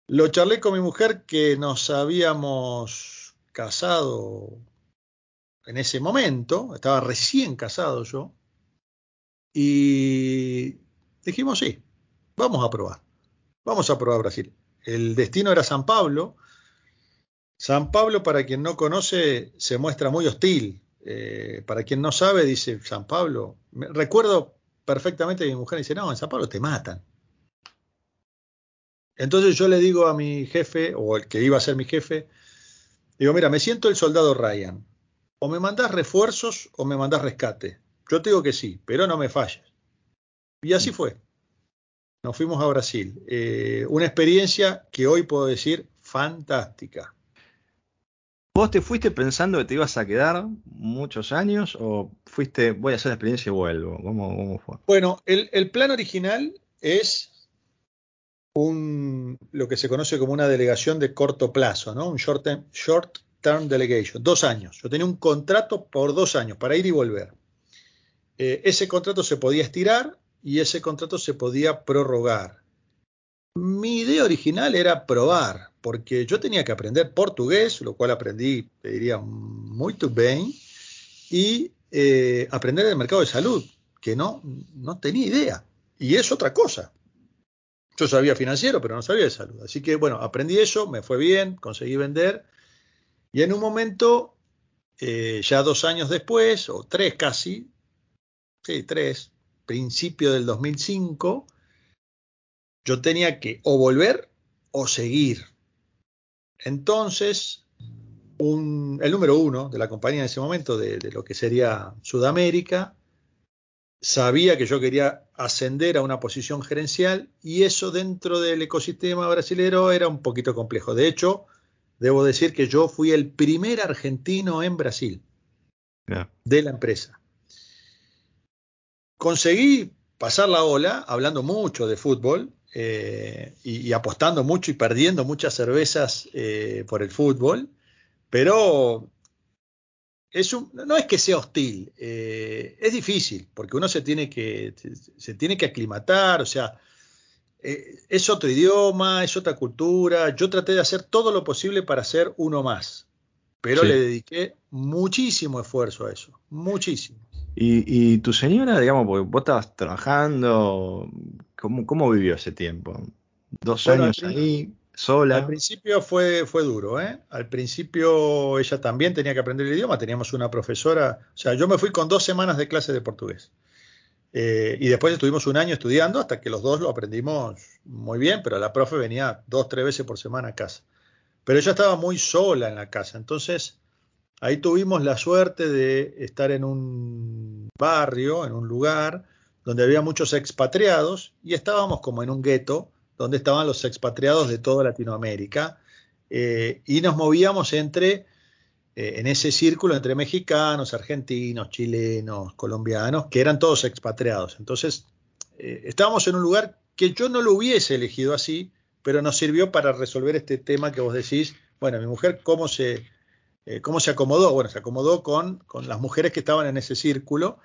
Lo charlé con mi mujer que nos habíamos casado en ese momento, estaba recién casado yo, y dijimos, sí, vamos a probar, vamos a probar Brasil. El destino era San Pablo. San Pablo, para quien no conoce, se muestra muy hostil. Eh, para quien no sabe, dice San Pablo. recuerdo perfectamente que mi mujer dice, no, en San Pablo te matan. Entonces yo le digo a mi jefe, o el que iba a ser mi jefe, digo, mira, me siento el soldado Ryan. O me mandás refuerzos o me mandás rescate. Yo te digo que sí, pero no me falles. Y así fue. Nos fuimos a Brasil. Eh, una experiencia que hoy puedo decir fantástica. ¿Vos te fuiste pensando que te ibas a quedar muchos años o fuiste, voy a hacer la experiencia y vuelvo? ¿Cómo, fue? Bueno, el, el, plan original es un, lo que se conoce como una delegación de corto plazo, ¿no? Un short term, short term delegation, dos años. Yo tenía un contrato por dos años para ir y volver. Eh, ese contrato se podía estirar y ese contrato se podía prorrogar. Mi idea original era probar, porque yo tenía que aprender portugués, lo cual aprendí, diría, muy bien, y eh, aprender el mercado de salud, que no, no tenía idea. Y es otra cosa. Yo sabía financiero, pero no sabía de salud. Así que bueno, aprendí eso, me fue bien, conseguí vender. Y en un momento, eh, ya dos años después, o tres casi, sí, tres, principio del 2005, yo tenía que o volver o seguir. Entonces, el número uno de la compañía en ese momento, de, de lo que sería Sudamérica, sabía que yo quería ascender a una posición gerencial y eso dentro del ecosistema brasilero era un poquito complejo. De hecho, debo decir que yo fui el primer argentino en Brasil de la empresa. Conseguí pasar la ola hablando mucho de fútbol eh, y, apostando mucho y perdiendo muchas cervezas eh, por el fútbol, pero no es que sea hostil, eh, es difícil, porque uno se tiene que, se tiene que aclimatar, o sea, eh, es otro idioma, es otra cultura. Yo traté de hacer todo lo posible para ser uno más, pero le dediqué muchísimo esfuerzo a eso, muchísimo. ¿Y, tu señora, digamos, porque vos estabas trabajando, ¿cómo, cómo vivió ese tiempo? Dos años ahí. Al principio fue, fue duro, ¿eh? Al principio ella también tenía que aprender el idioma, teníamos una profesora, o sea, yo me fui con dos semanas de clase de portugués. Eh, y después estuvimos un año estudiando hasta que los dos lo aprendimos muy bien, pero la profe venía dos, tres veces por semana a casa. Pero ella estaba muy sola en la casa, entonces ahí tuvimos la suerte de estar en un barrio, en un lugar donde había muchos expatriados y estábamos como en un gueto donde estaban los expatriados de toda Latinoamérica, eh, y nos movíamos entre, eh, en ese círculo, entre mexicanos, argentinos, chilenos, colombianos, que eran todos expatriados. Entonces, eh, estábamos en un lugar que yo no lo hubiese elegido así, pero nos sirvió para resolver este tema que vos decís, bueno, mi mujer, ¿cómo se, cómo se acomodó? Bueno, se acomodó con, con las mujeres que estaban en ese círculo,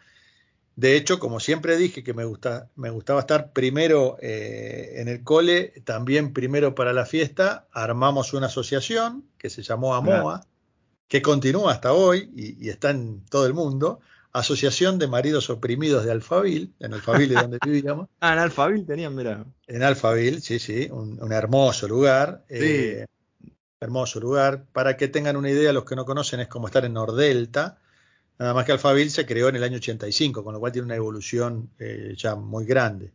de hecho, como siempre dije que me, gusta, me gustaba estar primero eh, en el cole, también primero para la fiesta, armamos una asociación que se llamó AMOA, que continúa hasta hoy y, está en todo el mundo. Asociación de Maridos Oprimidos de Alfabil, en Alfabil es donde vivíamos. ah, en Alfabil tenían, mira. En Alfabil, sí, sí, un, hermoso lugar. Eh, hermoso lugar. Para que tengan una idea, los que no conocen, es como estar en Nordelta. Nada más que Alfabil se creó en el año 85, con lo cual tiene una evolución eh, ya muy grande.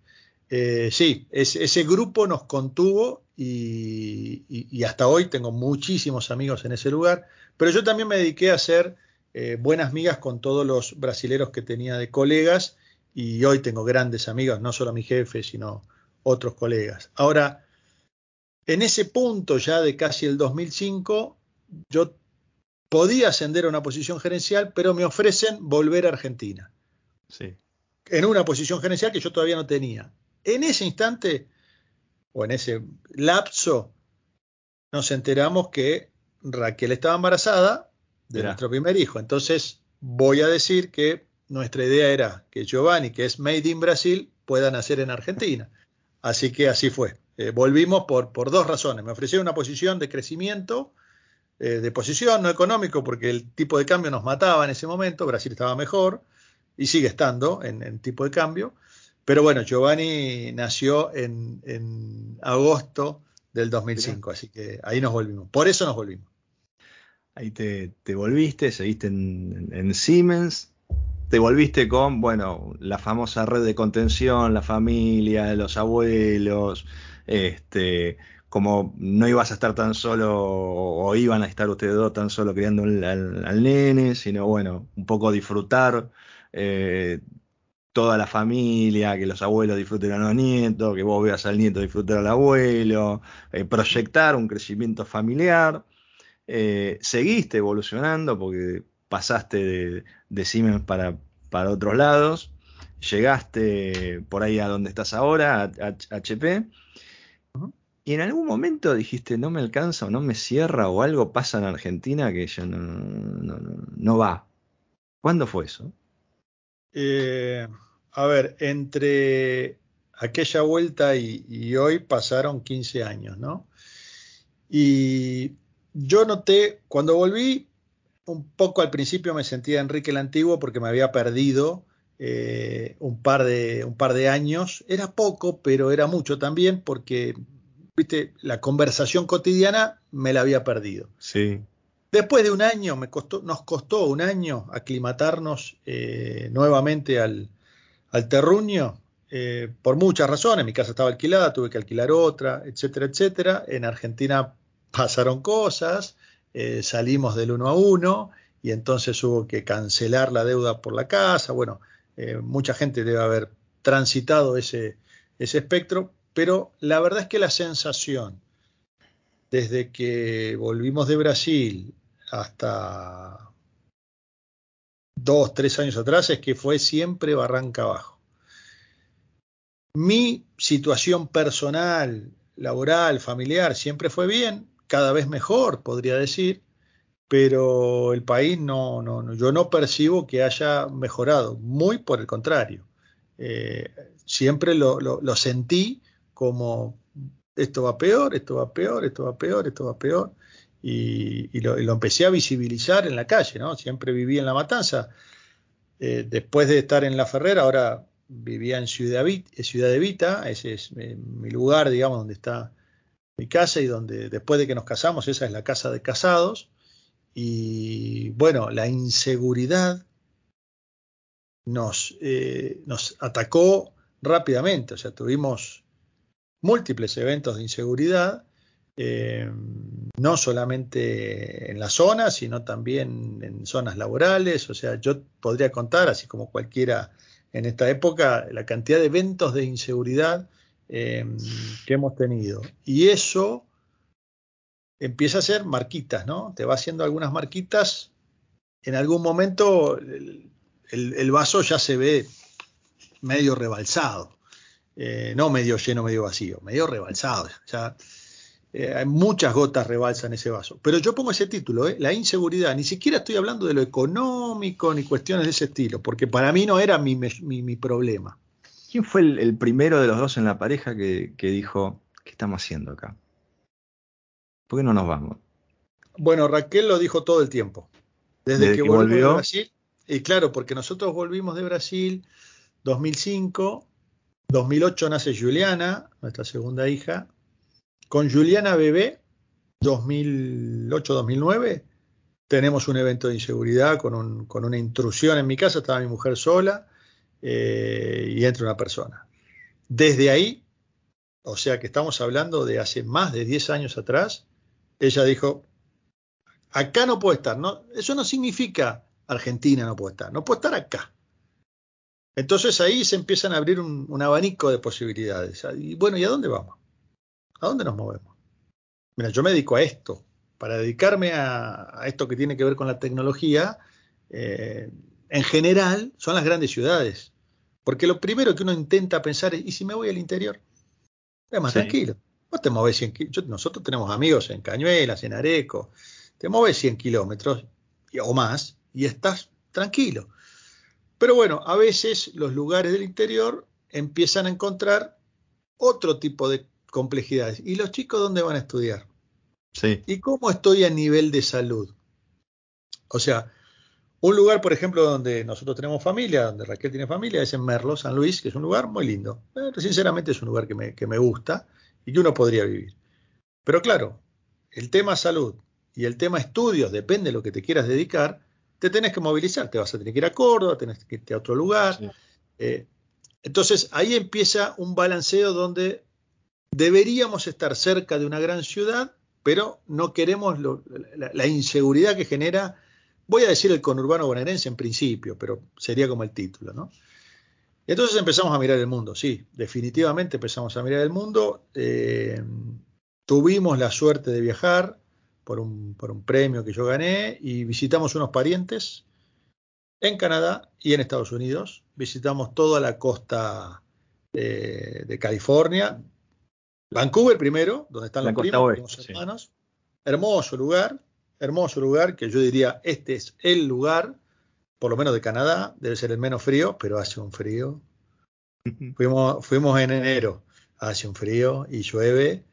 Eh, sí, ese grupo nos contuvo y, hasta hoy tengo muchísimos amigos en ese lugar, pero yo también me dediqué a hacer eh, buenas migas con todos los brasileros que tenía de colegas y hoy tengo grandes amigos, no solo mi jefe, sino otros colegas. Ahora, en ese punto ya de casi el 2005, yo podía ascender a una posición gerencial, pero me ofrecen volver a Argentina. Sí. En una posición gerencial que yo todavía no tenía. En ese instante, o en ese lapso, nos enteramos que Raquel estaba embarazada de nuestro primer hijo. Entonces, voy a decir que nuestra idea era que Giovanni, que es Made in Brasil, pueda nacer en Argentina. Así que así fue. Eh, volvimos por, por, dos razones. Me ofrecieron una posición de crecimiento, eh, de posición, no económico, porque el tipo de cambio nos mataba en ese momento. Brasil estaba mejor y sigue estando en, en tipo de cambio. Pero bueno, Giovanni nació en, agosto del 2005, así que ahí nos volvimos. Por eso nos volvimos. Ahí te, volviste, seguiste en, Siemens, te volviste con, bueno, la famosa red de contención, la familia, los abuelos, este, como no ibas a estar tan solo, o iban a estar ustedes dos tan solo criando al, nene, sino bueno, un poco disfrutar eh, toda la familia, que los abuelos disfruten a los nietos, que vos veas al nieto disfrutar al abuelo, eh, proyectar un crecimiento familiar. Eh, seguiste evolucionando porque pasaste de, de Siemens para, para, otros lados, llegaste por ahí a donde estás ahora, a, HP, y en algún momento dijiste, no me alcanza o no me cierra o algo pasa en Argentina que ya no, no, no va. ¿Cuándo fue eso? Eh, a ver, entre aquella vuelta y, hoy pasaron 15 años, ¿no? Y yo noté, cuando volví, un poco al principio me sentía Enrique el Antiguo porque me había perdido eh, un, par de, un par de años. Era poco, pero era mucho también porque, viste, la conversación cotidiana me la había perdido. Sí. Después de un año, me costó, nos costó un año aclimatarnos eh, nuevamente al, al terruño eh, por muchas razones. Mi casa estaba alquilada, tuve que alquilar otra, etcétera, etcétera. En Argentina pasaron cosas, eh, salimos del uno a uno y entonces hubo que cancelar la deuda por la casa. Bueno, eh, mucha gente debe haber transitado ese, ese espectro, pero la verdad es que la sensación desde que volvimos de Brasil hasta dos, tres años atrás es que fue siempre barranca abajo. Mi situación personal, laboral, familiar, siempre fue bien, cada vez mejor, podría decir, pero el país no, no, yo no percibo que haya mejorado, muy por el contrario. Eh, siempre lo, lo, sentí como esto va peor, esto va peor, esto va peor, esto va peor y, lo, empecé a visibilizar en la calle, ¿no? Siempre viví en La Matanza. Eh, después de estar en La Ferrera, ahora vivía en Ciudad, Ciudad de Vita, ese es eh, mi lugar, digamos, donde está mi casa y donde después de que nos casamos, esa es la casa de casados. Y bueno, la inseguridad nos, eh, nos atacó rápidamente, o sea, tuvimos múltiples eventos de inseguridad eh, no solamente en la zona, sino también en zonas laborales. O sea, yo podría contar, así como cualquiera en esta época, la cantidad de eventos de inseguridad eh, que hemos tenido. Y eso empieza a ser marquitas, ¿no? Te va haciendo algunas marquitas. En algún momento el, vaso ya se ve medio rebalsado. Eh, no medio lleno, medio vacío, medio rebalsado. Ya, eh, hay muchas gotas rebalsan ese vaso. Pero yo pongo ese título, ¿eh? la inseguridad. Ni siquiera estoy hablando de lo económico ni cuestiones de ese estilo, porque para mí no era mi, problema. ¿Quién fue el, primero de los dos en la pareja que, dijo, ¿qué estamos haciendo acá? ¿Por qué no nos vamos? Bueno, Raquel lo dijo todo el tiempo. Desde, que, volvió a Brasil, y claro, porque nosotros volvimos de Brasil 2005, 2008 nace Juliana, nuestra segunda hija. Con Juliana Bebé, 2008-2009, tenemos un evento de inseguridad con, un, con, una intrusión en mi casa, estaba mi mujer sola eh, y entra una persona. Desde ahí, o sea que estamos hablando de hace más de 10 años atrás, ella dijo, acá no puedo estar, ¿no? eso no significa Argentina no puede estar, no puede estar acá. Entonces ahí se empiezan a abrir un, abanico de posibilidades. Y bueno, ¿y a dónde vamos? ¿A dónde nos movemos? Mira, yo me dedico a esto. Para dedicarme a, a esto que tiene que ver con la tecnología, eh, en general son las grandes ciudades. Porque lo primero que uno intenta pensar es, ¿y si me voy al interior? Es más sí. tranquilo. Vos te movés 100 kilómetros. Nosotros tenemos amigos en Cañuelas, en Areco. Te mueves 100 kilómetros o más y estás tranquilo. Pero bueno, a veces los lugares del interior empiezan a encontrar otro tipo de complejidades. ¿Y los chicos dónde van a estudiar? Sí. ¿Y cómo estoy a nivel de salud? O sea, un lugar, por ejemplo, donde nosotros tenemos familia, donde Raquel tiene familia, es en Merlo, San Luis, que es un lugar muy lindo. Pero, sinceramente es un lugar que me, que me gusta y que uno podría vivir. Pero claro, el tema salud y el tema estudios, depende de lo que te quieras dedicar, te tenés que movilizar, te vas a tener que ir a Córdoba, tenés que irte a otro lugar. Sí. Eh, entonces ahí empieza un balanceo donde deberíamos estar cerca de una gran ciudad, pero no queremos lo, la, la, inseguridad que genera, voy a decir el conurbano bonaerense en principio, pero sería como el título, ¿no? Y entonces empezamos a mirar el mundo, sí, definitivamente empezamos a mirar el mundo. Eh, tuvimos la suerte de viajar, por un, por un, premio que yo gané y visitamos unos parientes en Canadá y en Estados Unidos. Visitamos toda la costa de, de California, Vancouver primero, donde están la los primos, oeste, los hermanos. Sí. Hermoso lugar, hermoso lugar, que yo diría, este es el lugar, por lo menos de Canadá, debe ser el menos frío, pero hace un frío. fuimos, fuimos en enero, hace un frío y llueve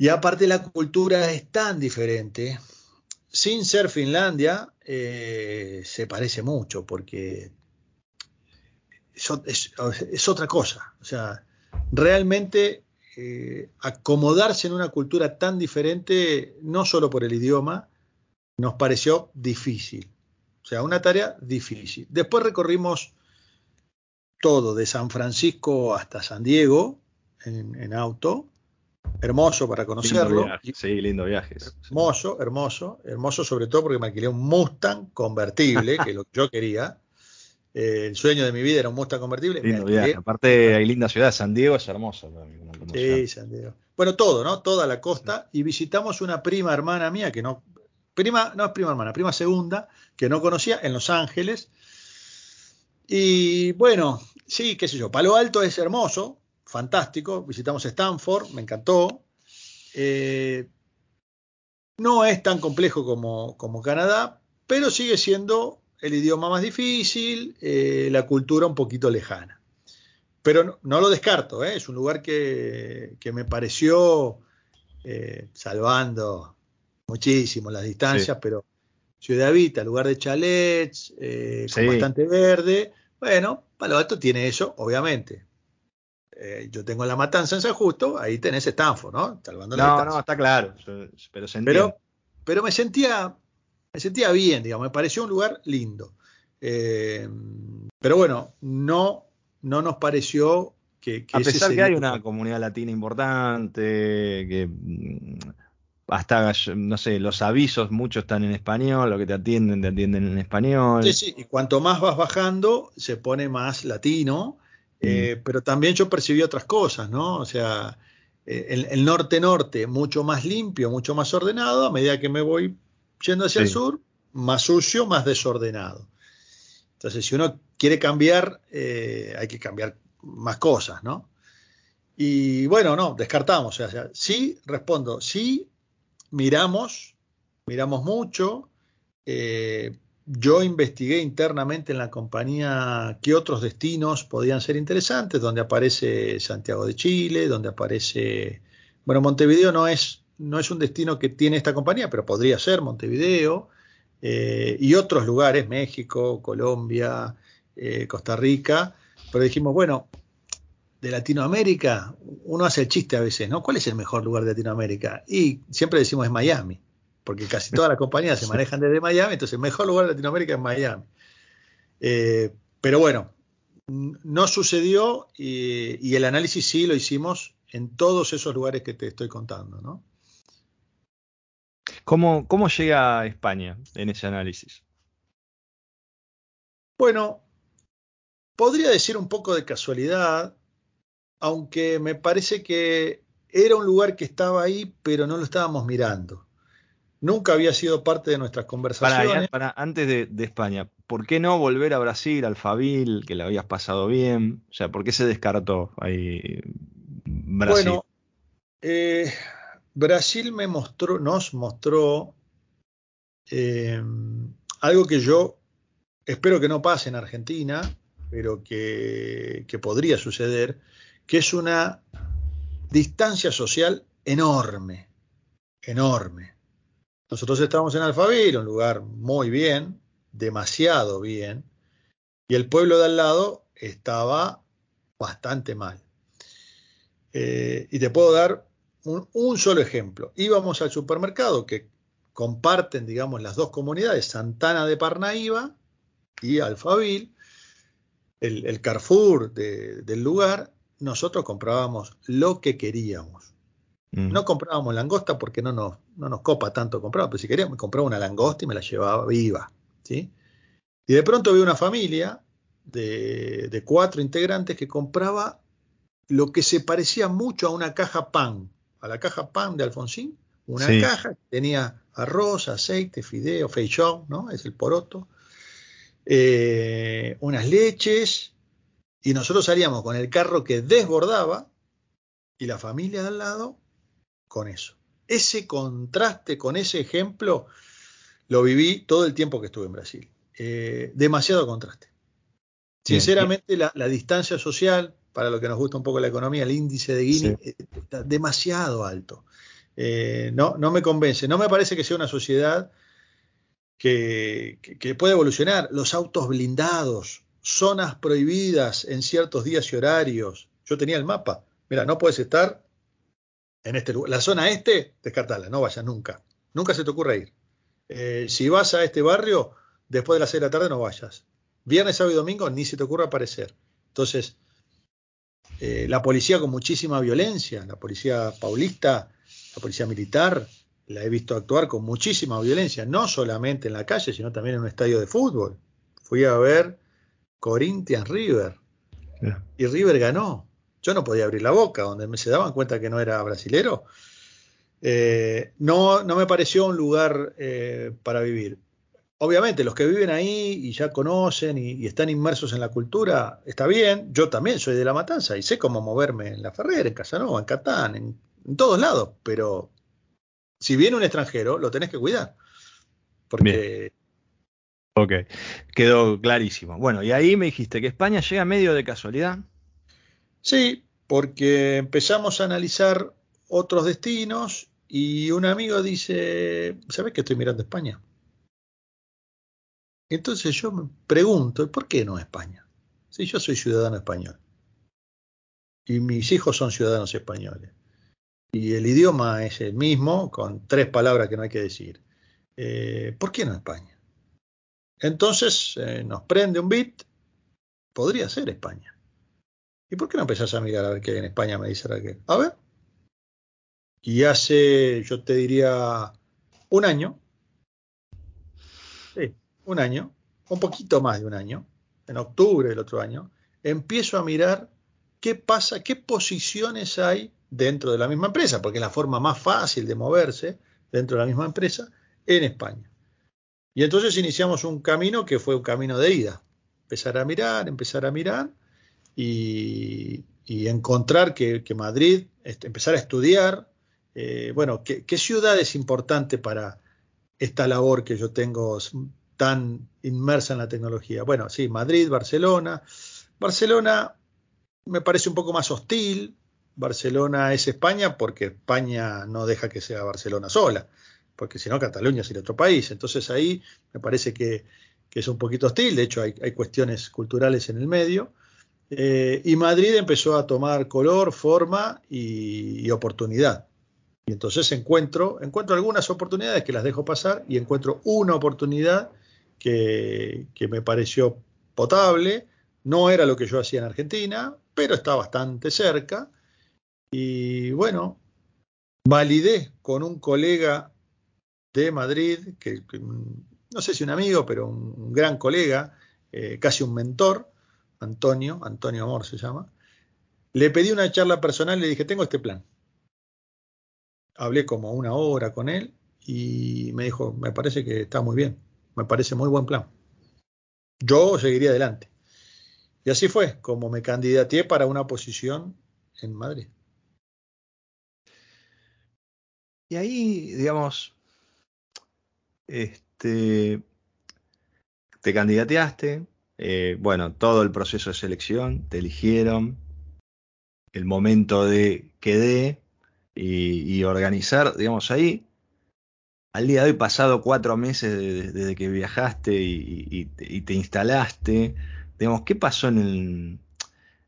y aparte la cultura es tan diferente. Sin ser Finlandia, eh, se parece mucho porque es, es, es, otra cosa. O sea, realmente eh, acomodarse en una cultura tan diferente, no solo por el idioma, nos pareció difícil. O sea, una tarea difícil. Después recorrimos todo, de San Francisco hasta San Diego, en, en auto hermoso para conocerlo. Lindo sí, lindo viaje. Hermoso, hermoso, hermoso sobre todo porque me alquilé un Mustang convertible, que lo que yo quería. Eh, el sueño de mi vida era un Mustang convertible. Lindo. Aparte hay linda ciudad, San Diego es hermoso. Sí, San Diego. Bueno, todo, ¿no? Toda la costa. Y visitamos una prima hermana mía que no, prima, no es prima hermana, prima segunda, que no conocía en Los Ángeles. Y bueno, sí, qué sé yo, Palo Alto es hermoso, fantástico. Visitamos Stanford, me encantó. Eh, no es tan complejo como, como, Canadá, pero sigue siendo el idioma más difícil, eh, la cultura un poquito lejana. Pero no, no lo descarto, ¿eh? es un lugar que, que me pareció, eh, salvando muchísimo las distancias, sí. pero Ciudad Vita, lugar de chalets, sí. con bastante verde. Bueno, Palo Alto tiene eso, obviamente yo tengo la matanza en San Justo, ahí tenés Stanford, ¿no? Salvando la no, está claro, pero, se pero, pero, me sentía, me sentía bien, digamos, me pareció un lugar lindo. Eh, pero bueno, no, no nos pareció que, que a pesar que hay una comunidad latina importante, que mm, hasta, no sé, los avisos, muchos están en español, lo que te atienden, te atienden en español. Sí, sí, y cuanto más vas bajando, se pone más latino. Eh, mm. pero también yo percibí otras cosas, ¿no? O sea, eh, el norte-norte mucho más limpio, mucho más ordenado, a medida que me voy yendo hacia sí. el sur, más sucio, más desordenado. Entonces, si uno quiere cambiar, eh, hay que cambiar más cosas, ¿no? Y bueno, no, descartamos. O sea, sí, respondo, sí, miramos, miramos mucho, eh, yo investigué internamente en la compañía qué otros destinos podían ser interesantes, donde aparece Santiago de Chile, donde aparece, bueno, Montevideo no es, no es un destino que tiene esta compañía, pero podría ser Montevideo. eh, y otros lugares, México, Colombia, eh, Costa Rica, pero dijimos, bueno, de Latinoamérica, uno hace el chiste a veces, ¿no? ¿Cuál es el mejor lugar de Latinoamérica? Y siempre decimos es Miami, porque casi todas las compañías se manejan desde Miami, entonces el mejor lugar de Latinoamérica es Miami. Eh, pero bueno, no sucedió y, el análisis sí lo hicimos en todos esos lugares que te estoy contando, ¿no? ¿Cómo, cómo llega a España en ese análisis? Bueno, podría decir un poco de casualidad, aunque me parece que era un lugar que estaba ahí, pero no lo estábamos mirando. Nunca había sido parte de nuestras conversaciones. Para, antes de, España, ¿por qué no volver a Brasil, al Fabil, que le habías pasado bien? O sea, ¿por qué se descartó ahí Brasil? Bueno, eh, Brasil me mostró, nos mostró eh, algo que yo espero que no pase en Argentina, pero que, podría suceder, que es una distancia social enorme, enorme. Nosotros estábamos en Alfaville, un lugar muy bien, demasiado bien, y el pueblo de al lado estaba bastante mal. Eh, y te puedo dar un, solo ejemplo. Íbamos al supermercado que comparten, digamos, las dos comunidades, Santana de Parnaíba y Alfaville, el, Carrefour del lugar, nosotros comprábamos lo que queríamos. Mm. No comprábamos langosta porque no nos, no nos copa tanto comprar, pero si queríamos, compraba una langosta y me la llevaba viva. ¿sí? Y de pronto vi una familia de, cuatro integrantes que compraba lo que se parecía mucho a una caja pan, a la caja pan de Alfonsín, una caja que tenía arroz, aceite, fideo, feijóo, ¿no? Es el poroto, eh, unas leches, y nosotros salíamos con el carro que desbordaba y la familia de al lado con eso. Ese contraste con ese ejemplo lo viví todo el tiempo que estuve en Brasil. Eh, demasiado contraste. Sinceramente, la, distancia social, para lo que nos gusta un poco la economía, el índice de Gini, eh, está demasiado alto. Eh, no, no me convence. No me parece que sea una sociedad que, que, pueda evolucionar. Los autos blindados, zonas prohibidas en ciertos días y horarios. Yo tenía el mapa. Mira, no puedes estar en este lugar. La zona este, descartala, no vayas nunca. Nunca se te ocurra ir. Eh, si vas a este barrio, después de las 6 de la tarde no vayas. Viernes, sábado y domingo ni se te ocurra aparecer. Entonces, eh, la policía con muchísima violencia, la policía paulista, la policía militar, la he visto actuar con muchísima violencia, no solamente en la calle, sino también en un estadio de fútbol. Fui a ver Corinthians River. Y River ganó. Yo no podía abrir la boca, donde me se daban cuenta que no era brasilero. Eh, no, no me pareció un lugar eh, para vivir. Obviamente, los que viven ahí y ya conocen y, están inmersos en la cultura, está bien. Yo también soy de La Matanza y sé cómo moverme en La Ferrer, en Casanova, en Catán, en, todos lados. Pero si viene un extranjero, lo tenés que cuidar. Porque Ok, quedó clarísimo. Bueno, y ahí me dijiste que España llega medio de casualidad. Sí, porque empezamos a analizar otros destinos y un amigo dice, ¿sabes que estoy mirando España? Entonces yo me pregunto, ¿por qué no España? Si yo soy ciudadano español y mis hijos son ciudadanos españoles y el idioma es el mismo, con tres palabras que no hay que decir, eh, ¿por qué no España? Entonces eh, nos prende un bit, podría ser España. ¿Y por qué no empezás a mirar a ver qué hay en España? Me dice Raquel. A ver. Y hace, yo te diría, un año. Sí, un año. Un poquito más de un año. En octubre del otro año. Empiezo a mirar qué pasa, qué posiciones hay dentro de la misma empresa, porque es la forma más fácil de moverse dentro de la misma empresa en España. Y entonces iniciamos un camino que fue un camino de ida. Empezar a mirar, empezar a mirar y, encontrar que, Madrid, este, empezar a estudiar, eh, bueno, ¿qué, ciudad es importante para esta labor que yo tengo tan inmersa en la tecnología? Bueno, sí, Madrid, Barcelona. Barcelona me parece un poco más hostil. Barcelona es España porque España no deja que sea Barcelona sola. porque si no Cataluña sería otro país. Entonces ahí me parece que, es un poquito hostil, de hecho hay, cuestiones culturales en el medio. Eh, y Madrid empezó a tomar color, forma y, oportunidad. Y entonces encuentro, encuentro algunas oportunidades que las dejo pasar y encuentro una oportunidad que, me pareció potable. No era lo que yo hacía en Argentina, pero está bastante cerca. Y bueno, validé con un colega de Madrid, que, no sé si un amigo, pero un, gran colega, eh, casi un mentor, Antonio, Antonio Amor se llama. Le pedí una charla personal y le dije, tengo este plan. Hablé como una hora con él y me dijo, me parece que está muy bien, me parece muy buen plan. Yo seguiría adelante. Y así fue como me candidaté para una posición en Madrid. Y ahí, digamos, este, te candidateaste, eh, bueno, todo el proceso de selección, te eligieron, el momento de quedé y, organizar, digamos, ahí, al día de hoy, pasado cuatro meses desde, que viajaste y, te instalaste, digamos, ¿qué pasó en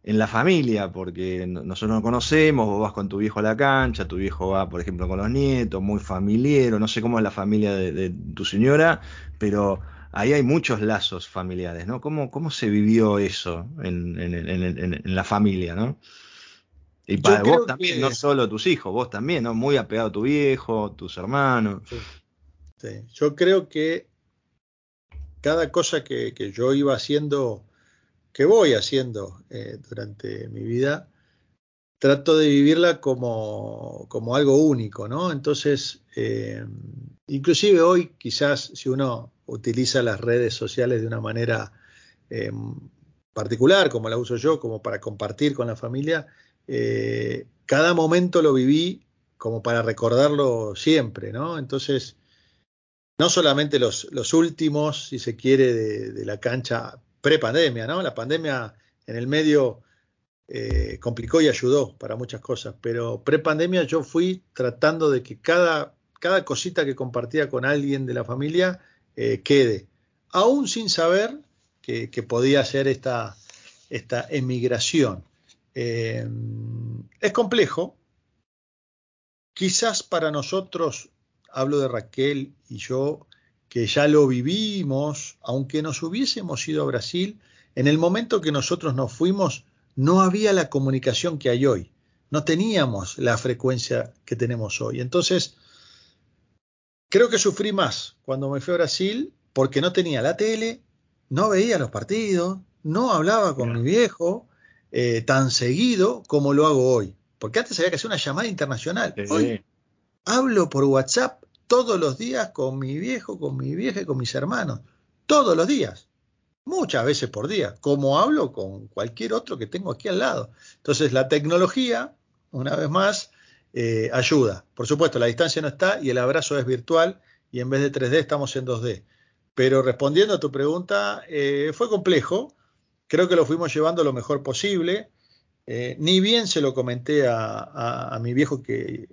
en la familia, porque nosotros no conocemos, vos vas con tu viejo a la cancha, tu viejo va, por ejemplo, con los nietos, muy familiar, no sé cómo es la familia de, tu señora, pero ahí hay muchos lazos familiares, ¿no? ¿Cómo, cómo se vivió eso en, la familia, ¿no? Y para vos también, no solo tus hijos, vos también, ¿no? Muy apegado a tu viejo, tus hermanos. Sí. Yo creo que cada cosa que, que yo iba haciendo que voy haciendo eh, durante mi vida, trato de vivirla como, como algo único, ¿no? Entonces, eh, inclusive hoy quizás si uno utiliza las redes sociales de una manera eh, particular, como la uso yo, como para compartir con la familia, cada momento lo viví como para recordarlo siempre, ¿no? Entonces, no solamente los, últimos, si se quiere, de la cancha pre-pandemia, ¿no? La pandemia en el medio eh, complicó y ayudó para muchas cosas, pero pre-pandemia yo fui tratando de que cada, cada cosita que compartía con alguien de la familia eh, quede, aún sin saber que, podía ser esta, esta emigración. Eh, es complejo, quizás para nosotros, hablo de Raquel y yo, que ya lo vivimos, aunque nos hubiésemos ido a Brasil, en el momento que nosotros nos fuimos no había la comunicación que hay hoy, no teníamos la frecuencia que tenemos hoy. Entonces, creo que sufrí más cuando me fui a Brasil porque no tenía la tele, no veía los partidos, no hablaba con mi viejo eh, tan seguido como lo hago hoy. Porque antes había que hacer una llamada internacional. Hoy hablo por WhatsApp todos los días con mi viejo, con mi vieja y con mis hermanos. Todos los días. Muchas veces por día, como hablo con cualquier otro que tengo aquí al lado. Entonces la tecnología, una vez más, eh, ayuda. Por supuesto, la distancia no está y el abrazo es virtual y en vez de 3D estamos en 2D. Pero respondiendo a tu pregunta, eh, fue complejo. Creo que lo fuimos llevando lo mejor posible. Eh, ni bien se lo comenté a, mi viejo que,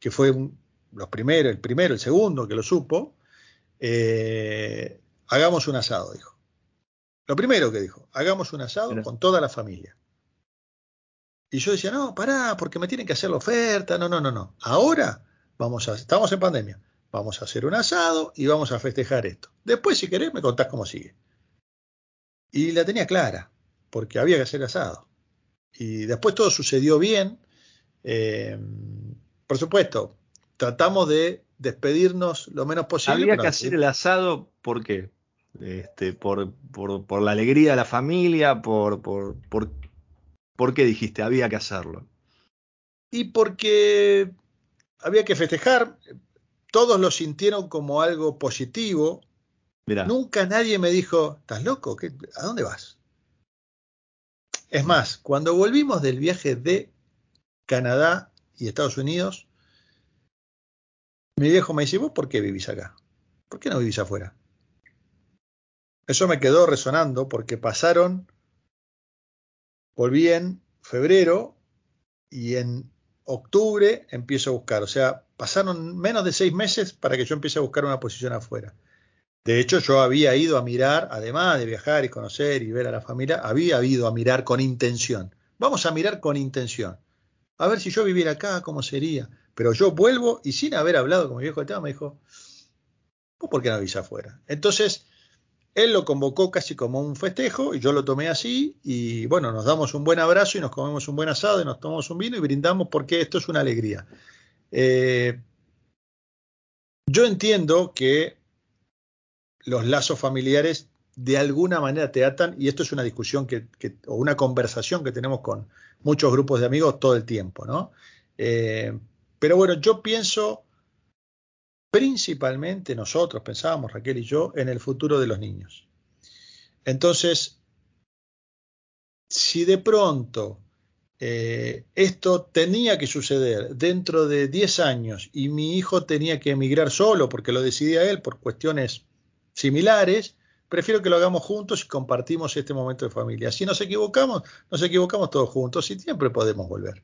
que fue un, los primeros, el primero, el segundo que lo supo, eh, hagamos un asado, dijo. Lo primero que dijo, hagamos un asado con toda la familia. Y yo decía, no, pará, porque me tienen que hacer la oferta, no, no, no, no. Ahora vamos a, estamos en pandemia, vamos a hacer un asado y vamos a festejar esto. Después, si querés, me contás cómo sigue. Y la tenía clara, porque había que hacer asado. Y después todo sucedió bien. Eh, por supuesto, tratamos de despedirnos lo menos posible. Había que hacer el asado, ¿por qué? Este, por, por, la alegría de la familia, por, por, por, ¿por qué dijiste había que hacerlo? Y porque había que festejar, todos lo sintieron como algo positivo. Nunca nadie me dijo, ¿estás loco? ¿A dónde vas? Es más, cuando volvimos del viaje de Canadá y Estados Unidos, mi viejo me dice, ¿vos por qué vivís acá? ¿Por qué no vivís afuera? Eso me quedó resonando porque pasaron, volví en febrero y en octubre empiezo a buscar. O sea, pasaron menos de seis meses para que yo empiece a buscar una posición afuera. De hecho, yo había ido a mirar, además de viajar y conocer y ver a la familia, había ido a mirar con intención. Vamos a mirar con intención. A ver si yo viviera acá, cómo sería. Pero yo vuelvo y sin haber hablado con mi viejo de tema, me dijo, ¿por qué no avisa afuera? Entonces, él lo convocó casi como un festejo y yo lo tomé así y bueno, nos damos un buen abrazo y nos comemos un buen asado y nos tomamos un vino y brindamos porque esto es una alegría. Eh, yo entiendo que los lazos familiares de alguna manera te atan y esto es una discusión que, o una conversación que tenemos con muchos grupos de amigos todo el tiempo, ¿no? Eh, pero bueno, yo pienso principalmente nosotros pensábamos, Raquel y yo, en el futuro de los niños. Entonces, si de pronto eh, esto tenía que suceder dentro de 10 años y mi hijo tenía que emigrar solo porque lo decidía él por cuestiones similares, prefiero que lo hagamos juntos y compartimos este momento de familia. Si nos equivocamos, nos equivocamos todos juntos y siempre podemos volver.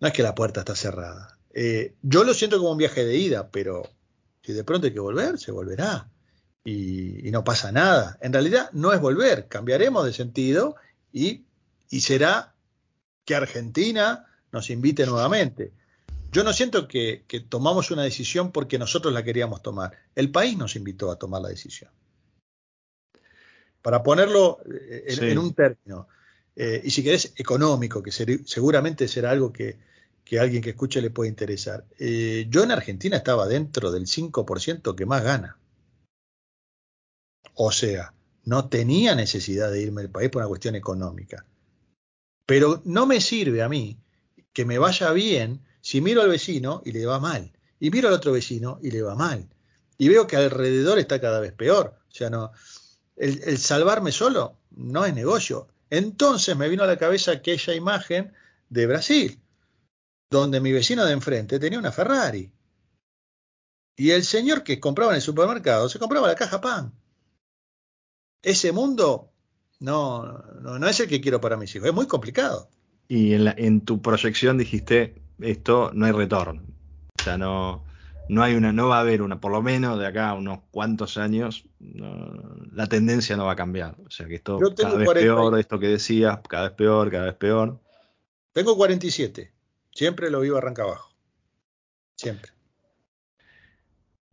No es que la puerta está cerrada. Eh, yo lo siento como un viaje de ida, pero si de pronto hay que volver, se volverá. Y, no pasa nada. En realidad no es volver, cambiaremos de sentido y, será que Argentina nos invite nuevamente. Yo no siento que, tomamos una decisión porque nosotros la queríamos tomar. El país nos invitó a tomar la decisión. Para ponerlo eh, en, un término, eh, y si querés económico, que seguramente será algo que, que alguien que escuche le puede interesar. Eh, yo en Argentina estaba dentro del 5% que más gana. O sea, no tenía necesidad de irme del país por una cuestión económica. Pero no me sirve a mí que me vaya bien si miro al vecino y le va mal. Y miro al otro vecino y le va mal. Y veo que alrededor está cada vez peor. O sea, no, el, salvarme solo no es negocio. Entonces me vino a la cabeza aquella imagen de Brasil donde mi vecino de enfrente tenía una Ferrari. Y el señor que compraba en el supermercado se compraba la caja pan. Ese mundo no, no, es el que quiero para mis hijos, es muy complicado. Y en tu proyección dijiste, esto no hay retorno. O sea, no, no hay una, no va a haber una, por lo menos de acá a unos cuantos años, la tendencia no va a cambiar. O sea que esto cada vez peor, esto que decías, cada vez peor, cada vez peor. Tengo 47. Siempre lo vivo arranca abajo. Siempre.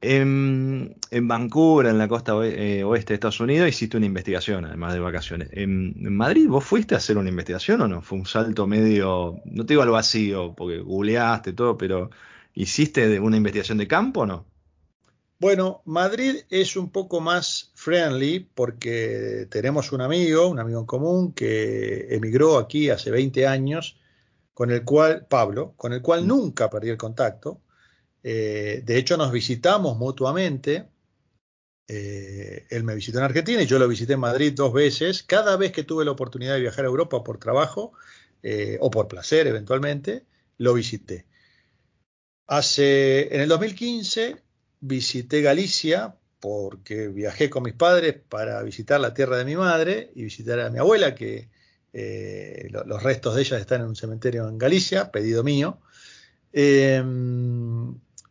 En, Vancouver, en la costa eh, oeste de Estados Unidos, hiciste una investigación, además de vacaciones. En, Madrid, ¿vos fuiste a hacer una investigación o no? Fue un salto medio, no te digo al vacío, porque googleaste todo, pero ¿hiciste una investigación de campo o no? Bueno, Madrid es un poco más friendly porque tenemos un amigo, un amigo en común, que emigró aquí hace 20 años con el cual, Pablo, con el cual mm. nunca perdí el contacto. Eh, de hecho, nos visitamos mutuamente. Eh, él me visitó en Argentina y yo lo visité en Madrid dos veces. Cada vez que tuve la oportunidad de viajar a Europa por trabajo eh, o por placer eventualmente, lo visité. Hace, en el 2015 visité Galicia porque viajé con mis padres para visitar la tierra de mi madre y visitar a mi abuela que los restos de ella están en un cementerio en Galicia, pedido mío.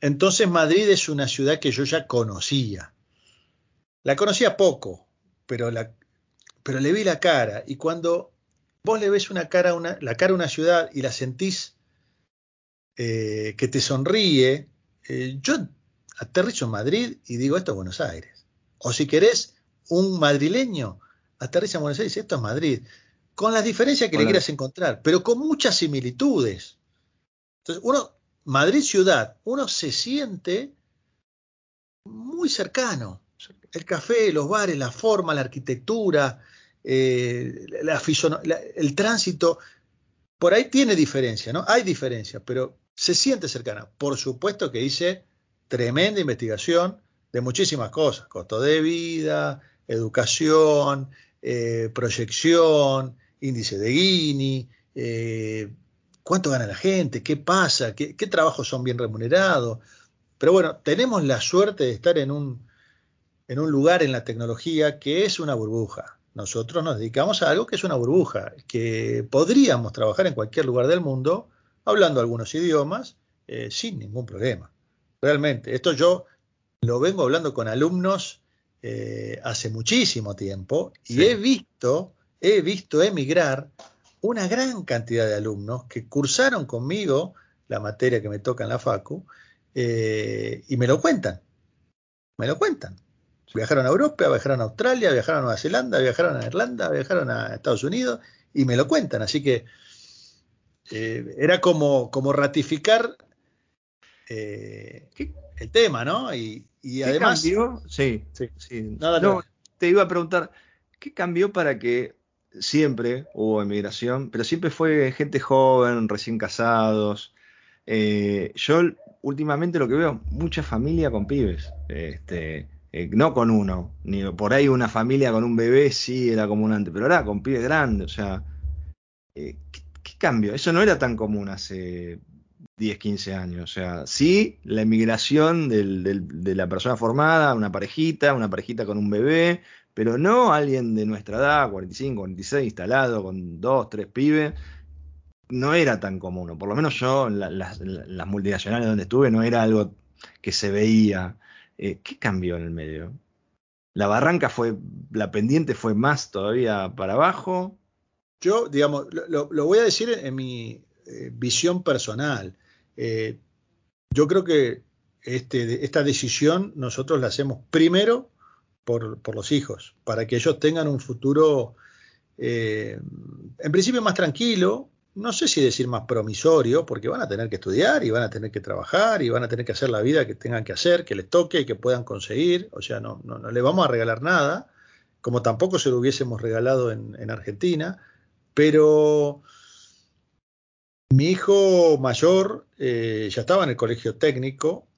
Entonces Madrid es una ciudad que yo ya conocía. La conocía poco, pero, la, pero le vi la cara. Y cuando vos le ves una cara, una, la cara a una ciudad y la sentís eh, que te sonríe, eh, yo aterrizo en Madrid y digo, esto es Buenos Aires. O si querés, un madrileño aterriza en Buenos Aires y dice, esto es Madrid con las diferencias que le quieras encontrar, pero con muchas similitudes. Entonces, uno, Madrid ciudad, uno se siente muy cercano. El café, los bares, la forma, la arquitectura, eh, el tránsito, por ahí tiene diferencia, ¿no? Hay diferencia, pero se siente cercana. Por supuesto que hice tremenda investigación de muchísimas cosas, costo de vida, educación, eh, proyección, índice de Gini, eh, cuánto gana la gente, qué pasa, qué, trabajos son bien remunerados. Pero bueno, tenemos la suerte de estar en un, en un lugar en la tecnología que es una burbuja. Nosotros nos dedicamos a algo que es una burbuja, que podríamos trabajar en cualquier lugar del mundo, hablando algunos idiomas, eh, sin ningún problema. Realmente, esto yo lo vengo hablando con alumnos eh, hace muchísimo tiempo y he visto, he visto emigrar una gran cantidad de alumnos que cursaron conmigo la materia que me toca en la FACU eh, y me lo cuentan, me lo cuentan. Viajaron a Europa, viajaron a Australia, viajaron a Nueva Zelanda, viajaron a Irlanda, viajaron a Estados Unidos y me lo cuentan. Así que eh, era como, como ratificar eh, el tema, ¿no? Y, además. Cambió? Sí, sí. no, te iba a preguntar, ¿qué cambió para que siempre hubo emigración, pero siempre fue gente joven, recién casados? Eh, yo últimamente lo que veo, mucha familia con pibes. Este, no con uno, ni por ahí una familia con un bebé sí era común antes, pero ahora con pibes grandes, o sea, ¿qué, cambio? Eso no era tan común hace 10, 15 años. O sea, sí, la emigración de la persona formada, una parejita, una parejita con un bebé, pero no alguien de nuestra edad, 45, 46, instalado con dos, tres pibes. No era tan común, por lo menos yo, en las, multinacionales donde estuve, no era algo que se veía. Eh, ¿Qué cambió en el medio? La barranca fue, la pendiente fue más todavía para abajo. Yo, digamos, lo, voy a decir en, mi eh, visión personal. Eh, yo creo que este, esta decisión nosotros la hacemos primero por, los hijos, para que ellos tengan un futuro, eh, en principio más tranquilo, no sé si decir más promisorio, porque van a tener que estudiar y van a tener que trabajar y van a tener que hacer la vida que tengan que hacer, que les toque y que puedan conseguir. O sea, no, no, le vamos a regalar nada, como tampoco se lo hubiésemos regalado en Argentina, pero mi hijo mayor eh, ya estaba en el colegio técnico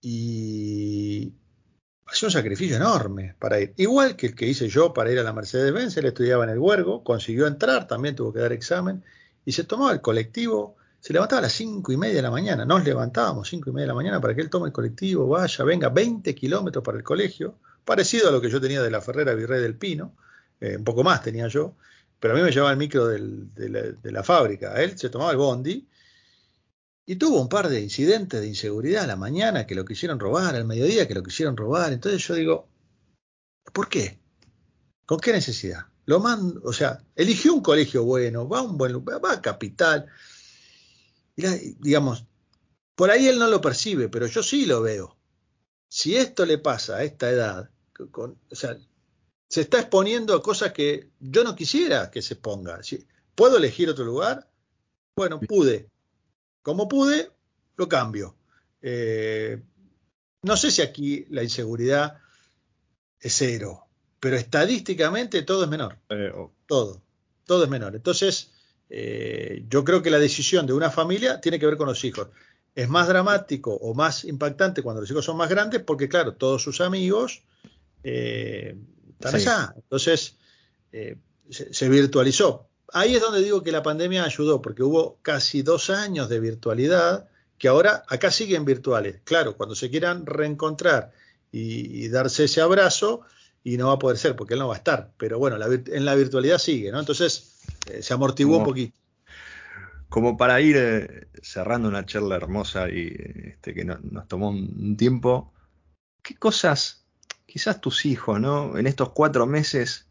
y hacía un sacrificio enorme para ir. Igual que el que hice yo para ir a la Mercedes-Benz, él estudiaba en el Huergo, consiguió entrar, también tuvo que dar examen y se tomaba el colectivo. Se levantaba a las cinco y media de la mañana, nos levantábamos cinco y media de la mañana para que él tome el colectivo, vaya, venga, 20 kilómetros para el colegio, parecido a lo que yo tenía de la Ferrera Virrey del Pino, eh, un poco más tenía yo, pero a mí me llevaba el micro de, la, fábrica. Él se tomaba el bondi y tuvo un par de incidentes de inseguridad a la mañana que lo quisieron robar, al mediodía que lo quisieron robar. Entonces yo digo, ¿por qué? ¿Con qué necesidad? Lo mando, o sea, eligió un colegio bueno, va a un buen lugar, va a capital. digamos, por ahí él no lo percibe, pero yo sí lo veo. Si esto le pasa a esta edad, con, o sea, se está exponiendo a cosas que yo no quisiera que se ponga. ¿Puedo elegir otro lugar? Bueno, pude. Como pude, lo cambio. Eh, no sé si aquí la inseguridad es cero, pero estadísticamente todo es menor. Eh, todo, todo es menor. Entonces, eh, yo creo que la decisión de una familia tiene que ver con los hijos. Es más dramático o más impactante cuando los hijos son más grandes porque, claro, todos sus amigos entonces, eh, se, virtualizó. Ahí es donde digo que la pandemia ayudó, porque hubo casi dos años de virtualidad que ahora acá siguen virtuales. Claro, cuando se quieran reencontrar y, darse ese abrazo, y no va a poder ser porque él no va a estar, pero bueno, en la virtualidad sigue, ¿no? Entonces eh, se amortiguó un poquito. Como para ir eh, cerrando una charla hermosa y este, que nos tomó un tiempo, ¿qué cosas quizás tus hijos, ¿no? En estos cuatro meses,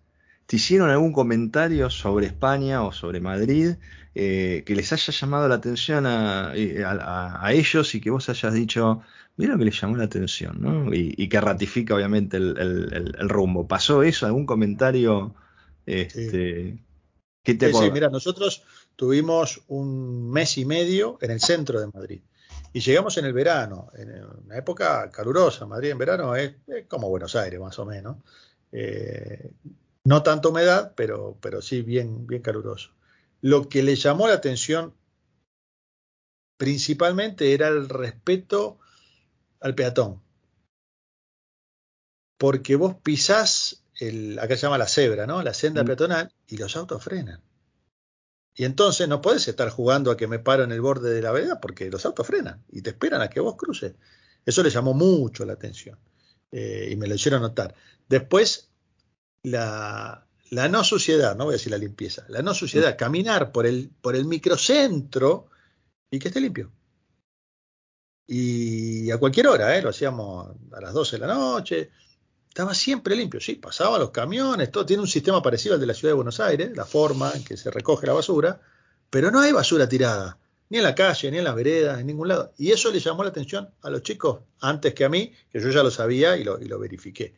¿te hicieron algún comentario sobre España o sobre Madrid eh, que les haya llamado la atención eh, a, ellos y que vos hayas dicho, mira lo que les llamó la atención, ¿no? Y, que ratifica obviamente el, rumbo. ¿Pasó eso? ¿Algún comentario? Este, ¿qué te sí, mira, nosotros tuvimos un mes y medio en el centro de Madrid. Y llegamos en el verano, en una época calurosa. Madrid en verano es, como Buenos Aires, más o menos. Eh, no tanto humedad, pero, pero sí bien, bien caluroso. Lo que le llamó la atención principalmente era el respeto al peatón. Porque vos pisás, el, acá se llama la cebra, ¿no? La senda mm. peatonal, y los autos frenan. Y entonces no puedes estar jugando a que me paro en el borde de la vereda porque los autos frenan y te esperan a que vos cruces. Eso le llamó mucho la atención eh, y me lo hicieron notar. Después, la, no suciedad, no voy a decir la limpieza, la no suciedad, caminar por el, por el microcentro y que esté limpio. Y a cualquier hora, ¿eh? lo hacíamos a las 12 de la noche, estaba siempre limpio, sí, pasaban los camiones, todo tiene un sistema parecido al de la ciudad de Buenos Aires, la forma en que se recoge la basura, pero no hay basura tirada, ni en la calle, ni en las veredas, en ningún lado. Y eso le llamó la atención a los chicos antes que a mí, que yo ya lo sabía y lo, y lo verifiqué.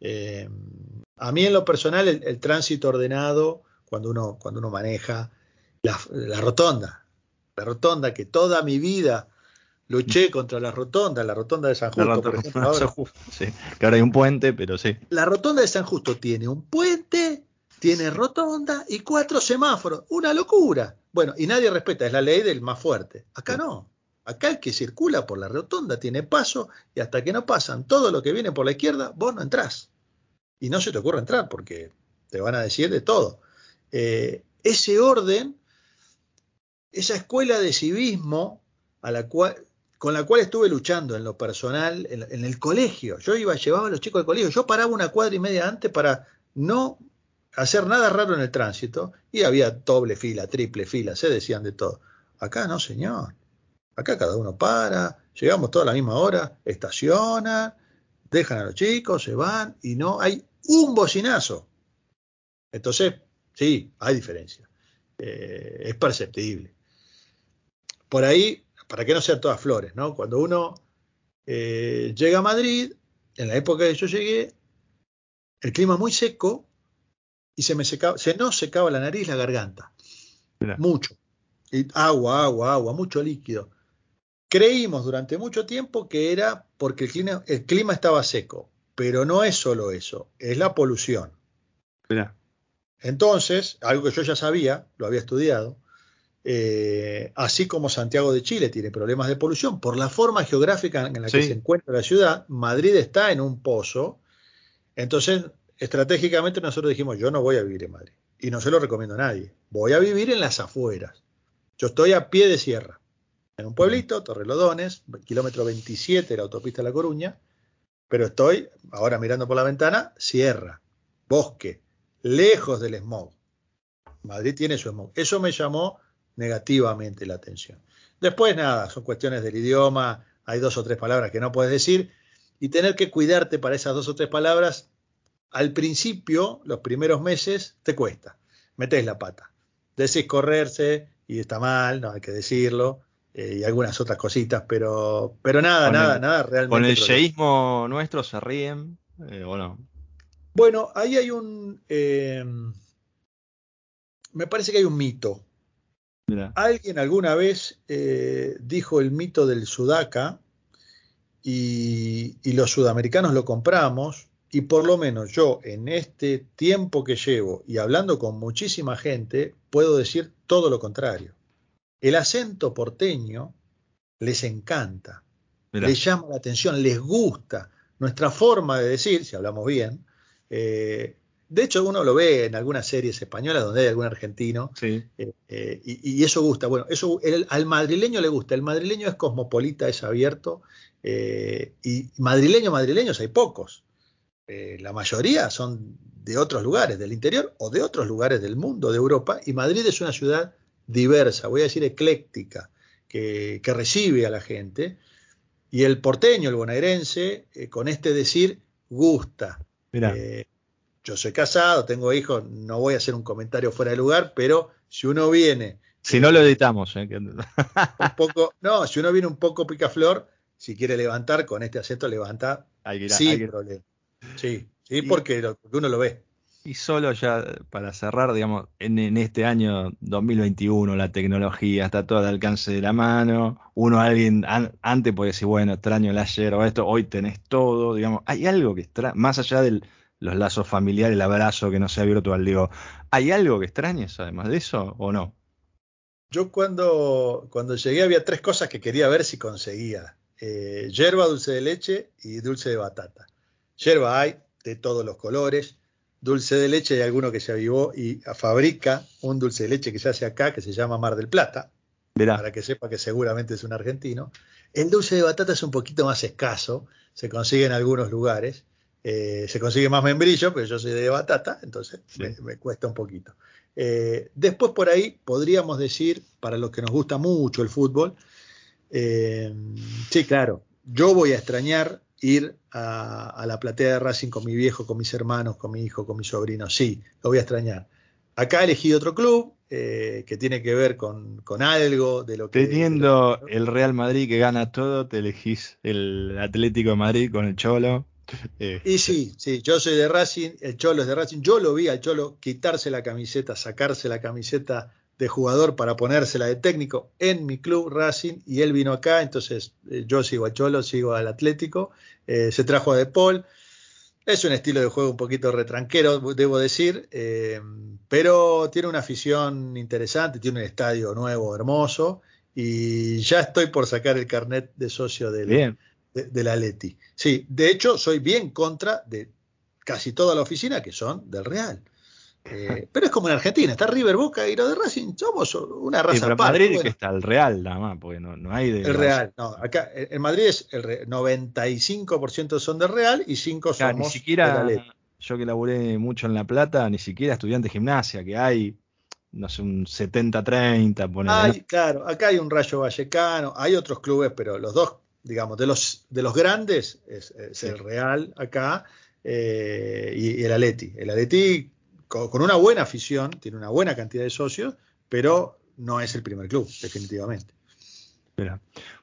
Eh, a mí en lo personal el, tránsito ordenado, cuando uno, cuando uno maneja la, la rotonda, la rotonda que toda mi vida luché contra la rotonda, la rotonda de San Justo, por ejemplo. Ahora. Sí, que ahora hay un puente, pero sí. La rotonda de San Justo tiene un puente, tiene rotonda y cuatro semáforos. Una locura. Bueno, y nadie respeta, es la ley del más fuerte. Acá no. Acá el que circula por la rotonda tiene paso y hasta que no pasan todo lo que viene por la izquierda, vos no entrás. Y no se te ocurre entrar porque te van a decir de todo. Eh, ese orden, esa escuela de civismo a la cual, con la cual estuve luchando en lo personal, en, el colegio. Yo iba, llevaba a los chicos al colegio, yo paraba una cuadra y media antes para no hacer nada raro en el tránsito y había doble fila, triple fila, se decían de todo. Acá no, señor. Acá cada uno para, llegamos toda a la misma hora, estaciona, dejan a los chicos, se van y no hay un bocinazo. Entonces, sí, hay diferencia. Eh, es perceptible. Por ahí para que no sean todas flores, ¿no? Cuando uno eh, llega a Madrid, en la época que yo llegué, el clima muy seco y se me secaba, se nos secaba la nariz, la garganta. Mucho. Y agua, agua, agua, mucho líquido. Creímos durante mucho tiempo que era porque el clima, el clima estaba seco, pero no es solo eso, es la polución. Entonces, algo que yo ya sabía, lo había estudiado, eh, así como Santiago de Chile tiene problemas de polución, por la forma geográfica en la que se encuentra la ciudad, Madrid está en un pozo, entonces estratégicamente nosotros dijimos, yo no voy a vivir en Madrid, y no se lo recomiendo a nadie, voy a vivir en las afueras, yo estoy a pie de sierra, en un pueblito, Torrelodones, kilómetro 27 de la autopista de La Coruña, pero estoy, ahora mirando por la ventana, sierra, bosque, lejos del smog. Madrid tiene su smog. Eso me llamó negativamente la atención. Después, nada, son cuestiones del idioma, hay dos o tres palabras que no puedes decir, y tener que cuidarte para esas dos o tres palabras, al principio, los primeros meses, te cuesta, metes la pata. Decís correrse y está mal, no hay que decirlo, eh, y algunas otras cositas, pero, pero nada, nada, nada realmente. ¿Con el yeísmo nuestro se ríen eh, o no? Bueno, ahí hay un. Eh, me parece que hay un mito Alguien alguna vez dijo el mito del sudaca y, los sudamericanos lo compramos y por lo menos yo en este tiempo que llevo y hablando con muchísima gente puedo decir todo lo contrario. El acento porteño les encanta, les llama la atención, les gusta. Nuestra forma de decir, si hablamos bien, eh, de hecho, uno lo ve en algunas series españolas donde hay algún argentino. Sí. Eh, eh, y, eso gusta. Bueno, eso al madrileño le gusta. El madrileño es cosmopolita, es abierto. Y madrileños, madrileños hay pocos. la mayoría son de otros lugares, del interior o de otros lugares del mundo, de Europa. Y Madrid es una ciudad diversa, voy a decir ecléctica, que, recibe a la gente. Y el porteño, el bonaerense, con este decir, gusta. Mira yo soy casado, tengo hijos, no voy a hacer un comentario fuera de lugar, pero si uno viene... Si no lo editamos. ¿eh? un poco, no, si uno viene un poco picaflor, si quiere levantar con este acento, levanta hay sin problema. Sí, sí, porque, uno lo ve. Y solo ya para cerrar, digamos, en, este año 2021 la tecnología está todo al alcance de la mano. Uno, alguien, antes puede decir, bueno, extraño el ayer o esto, hoy tenés todo, digamos, hay algo que extra, más allá del, los lazos familiares, el abrazo que no sea virtual. Digo, ¿hay algo que extrañes además de eso o no? Yo cuando, cuando llegué había tres cosas que quería ver si conseguía. Eh, yerba, dulce de leche y dulce de batata. Yerba hay de todos los colores. Dulce de leche hay alguno que se avivó y fabrica un dulce de leche que se hace acá que se llama Mar del Plata. Para que sepa que seguramente es un argentino. El dulce de batata es un poquito más escaso, se consigue en algunos lugares Eh, se consigue más membrillo, pero yo soy de batata, entonces me, cuesta un poquito. Eh, después por ahí podríamos decir, para los que nos gusta mucho el fútbol, eh, sí, claro, yo voy a extrañar ir a, la platea de Racing con mi viejo, con mis hermanos, con mi hijo, con mi sobrino, sí, lo voy a extrañar. Acá elegí otro club que tiene que ver con, algo de lo que... Teniendo el Real Madrid que gana todo, te elegís el Atlético de Madrid con el Cholo. Eh, y sí, sí, yo soy de Racing, el Cholo es de Racing. Yo lo vi al Cholo quitarse la camiseta, sacarse la camiseta de jugador para ponérsela de técnico en mi club Racing y él vino acá, entonces eh, yo sigo al Cholo, sigo al Atlético, eh, se trajo a De Paul. Es un estilo de juego un poquito retranquero, debo decir, pero tiene una afición interesante, tiene un estadio nuevo, hermoso, y ya estoy por sacar el carnet de socio del, Bien de, la Leti. Sí, de hecho, soy bien contra de casi toda la oficina que son del Real. Eh, pero es como en Argentina, está River Boca y lo de Racing somos una raza sí, pero en Madrid que está el Real nada más, porque no, no hay de El Real, no, acá en Madrid es el 95% son del Real y 5 somos ni siquiera, de la Yo que laburé mucho en La Plata, ni siquiera estudiante de gimnasia, que hay no sé, un 70-30. Hay, claro, acá hay un Rayo Vallecano, hay otros clubes, pero los dos digamos, de los, de los grandes es, el Real acá eh, y, el Aleti. El Aleti con, una buena afición, tiene una buena cantidad de socios, pero no es el primer club, definitivamente.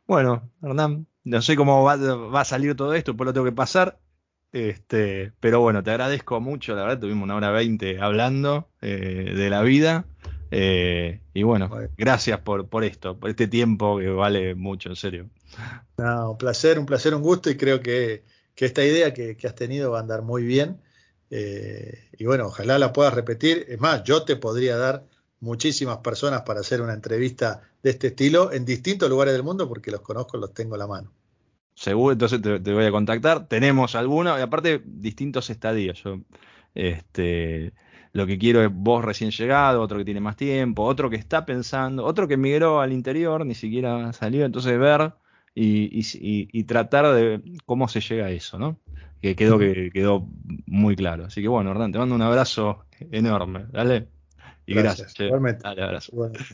Bueno, Hernán, no sé cómo va, a salir todo esto, pues lo tengo que pasar. Este, pero bueno, te agradezco mucho, la verdad, tuvimos una hora veinte hablando eh, de la vida. Eh, y bueno, gracias por, por esto, por este tiempo que vale mucho, en serio. No, un placer, un placer, un gusto y creo que, esta idea que, has tenido va a andar muy bien. Eh, y bueno, ojalá la puedas repetir. Es más, yo te podría dar muchísimas personas para hacer una entrevista de este estilo en distintos lugares del mundo porque los conozco, los tengo a la mano. Seguro, entonces te, voy a contactar. Tenemos algunos, y aparte distintos estadios. Este, lo que quiero es vos recién llegado, otro que tiene más tiempo, otro que está pensando, otro que migró al interior, ni siquiera salió, entonces ver y, tratar de cómo se llega a eso, ¿no? Que quedó, que quedó muy claro. Así que bueno, Hernán, te mando un abrazo enorme, dale. Y gracias. Igualmente. Dale, abrazo.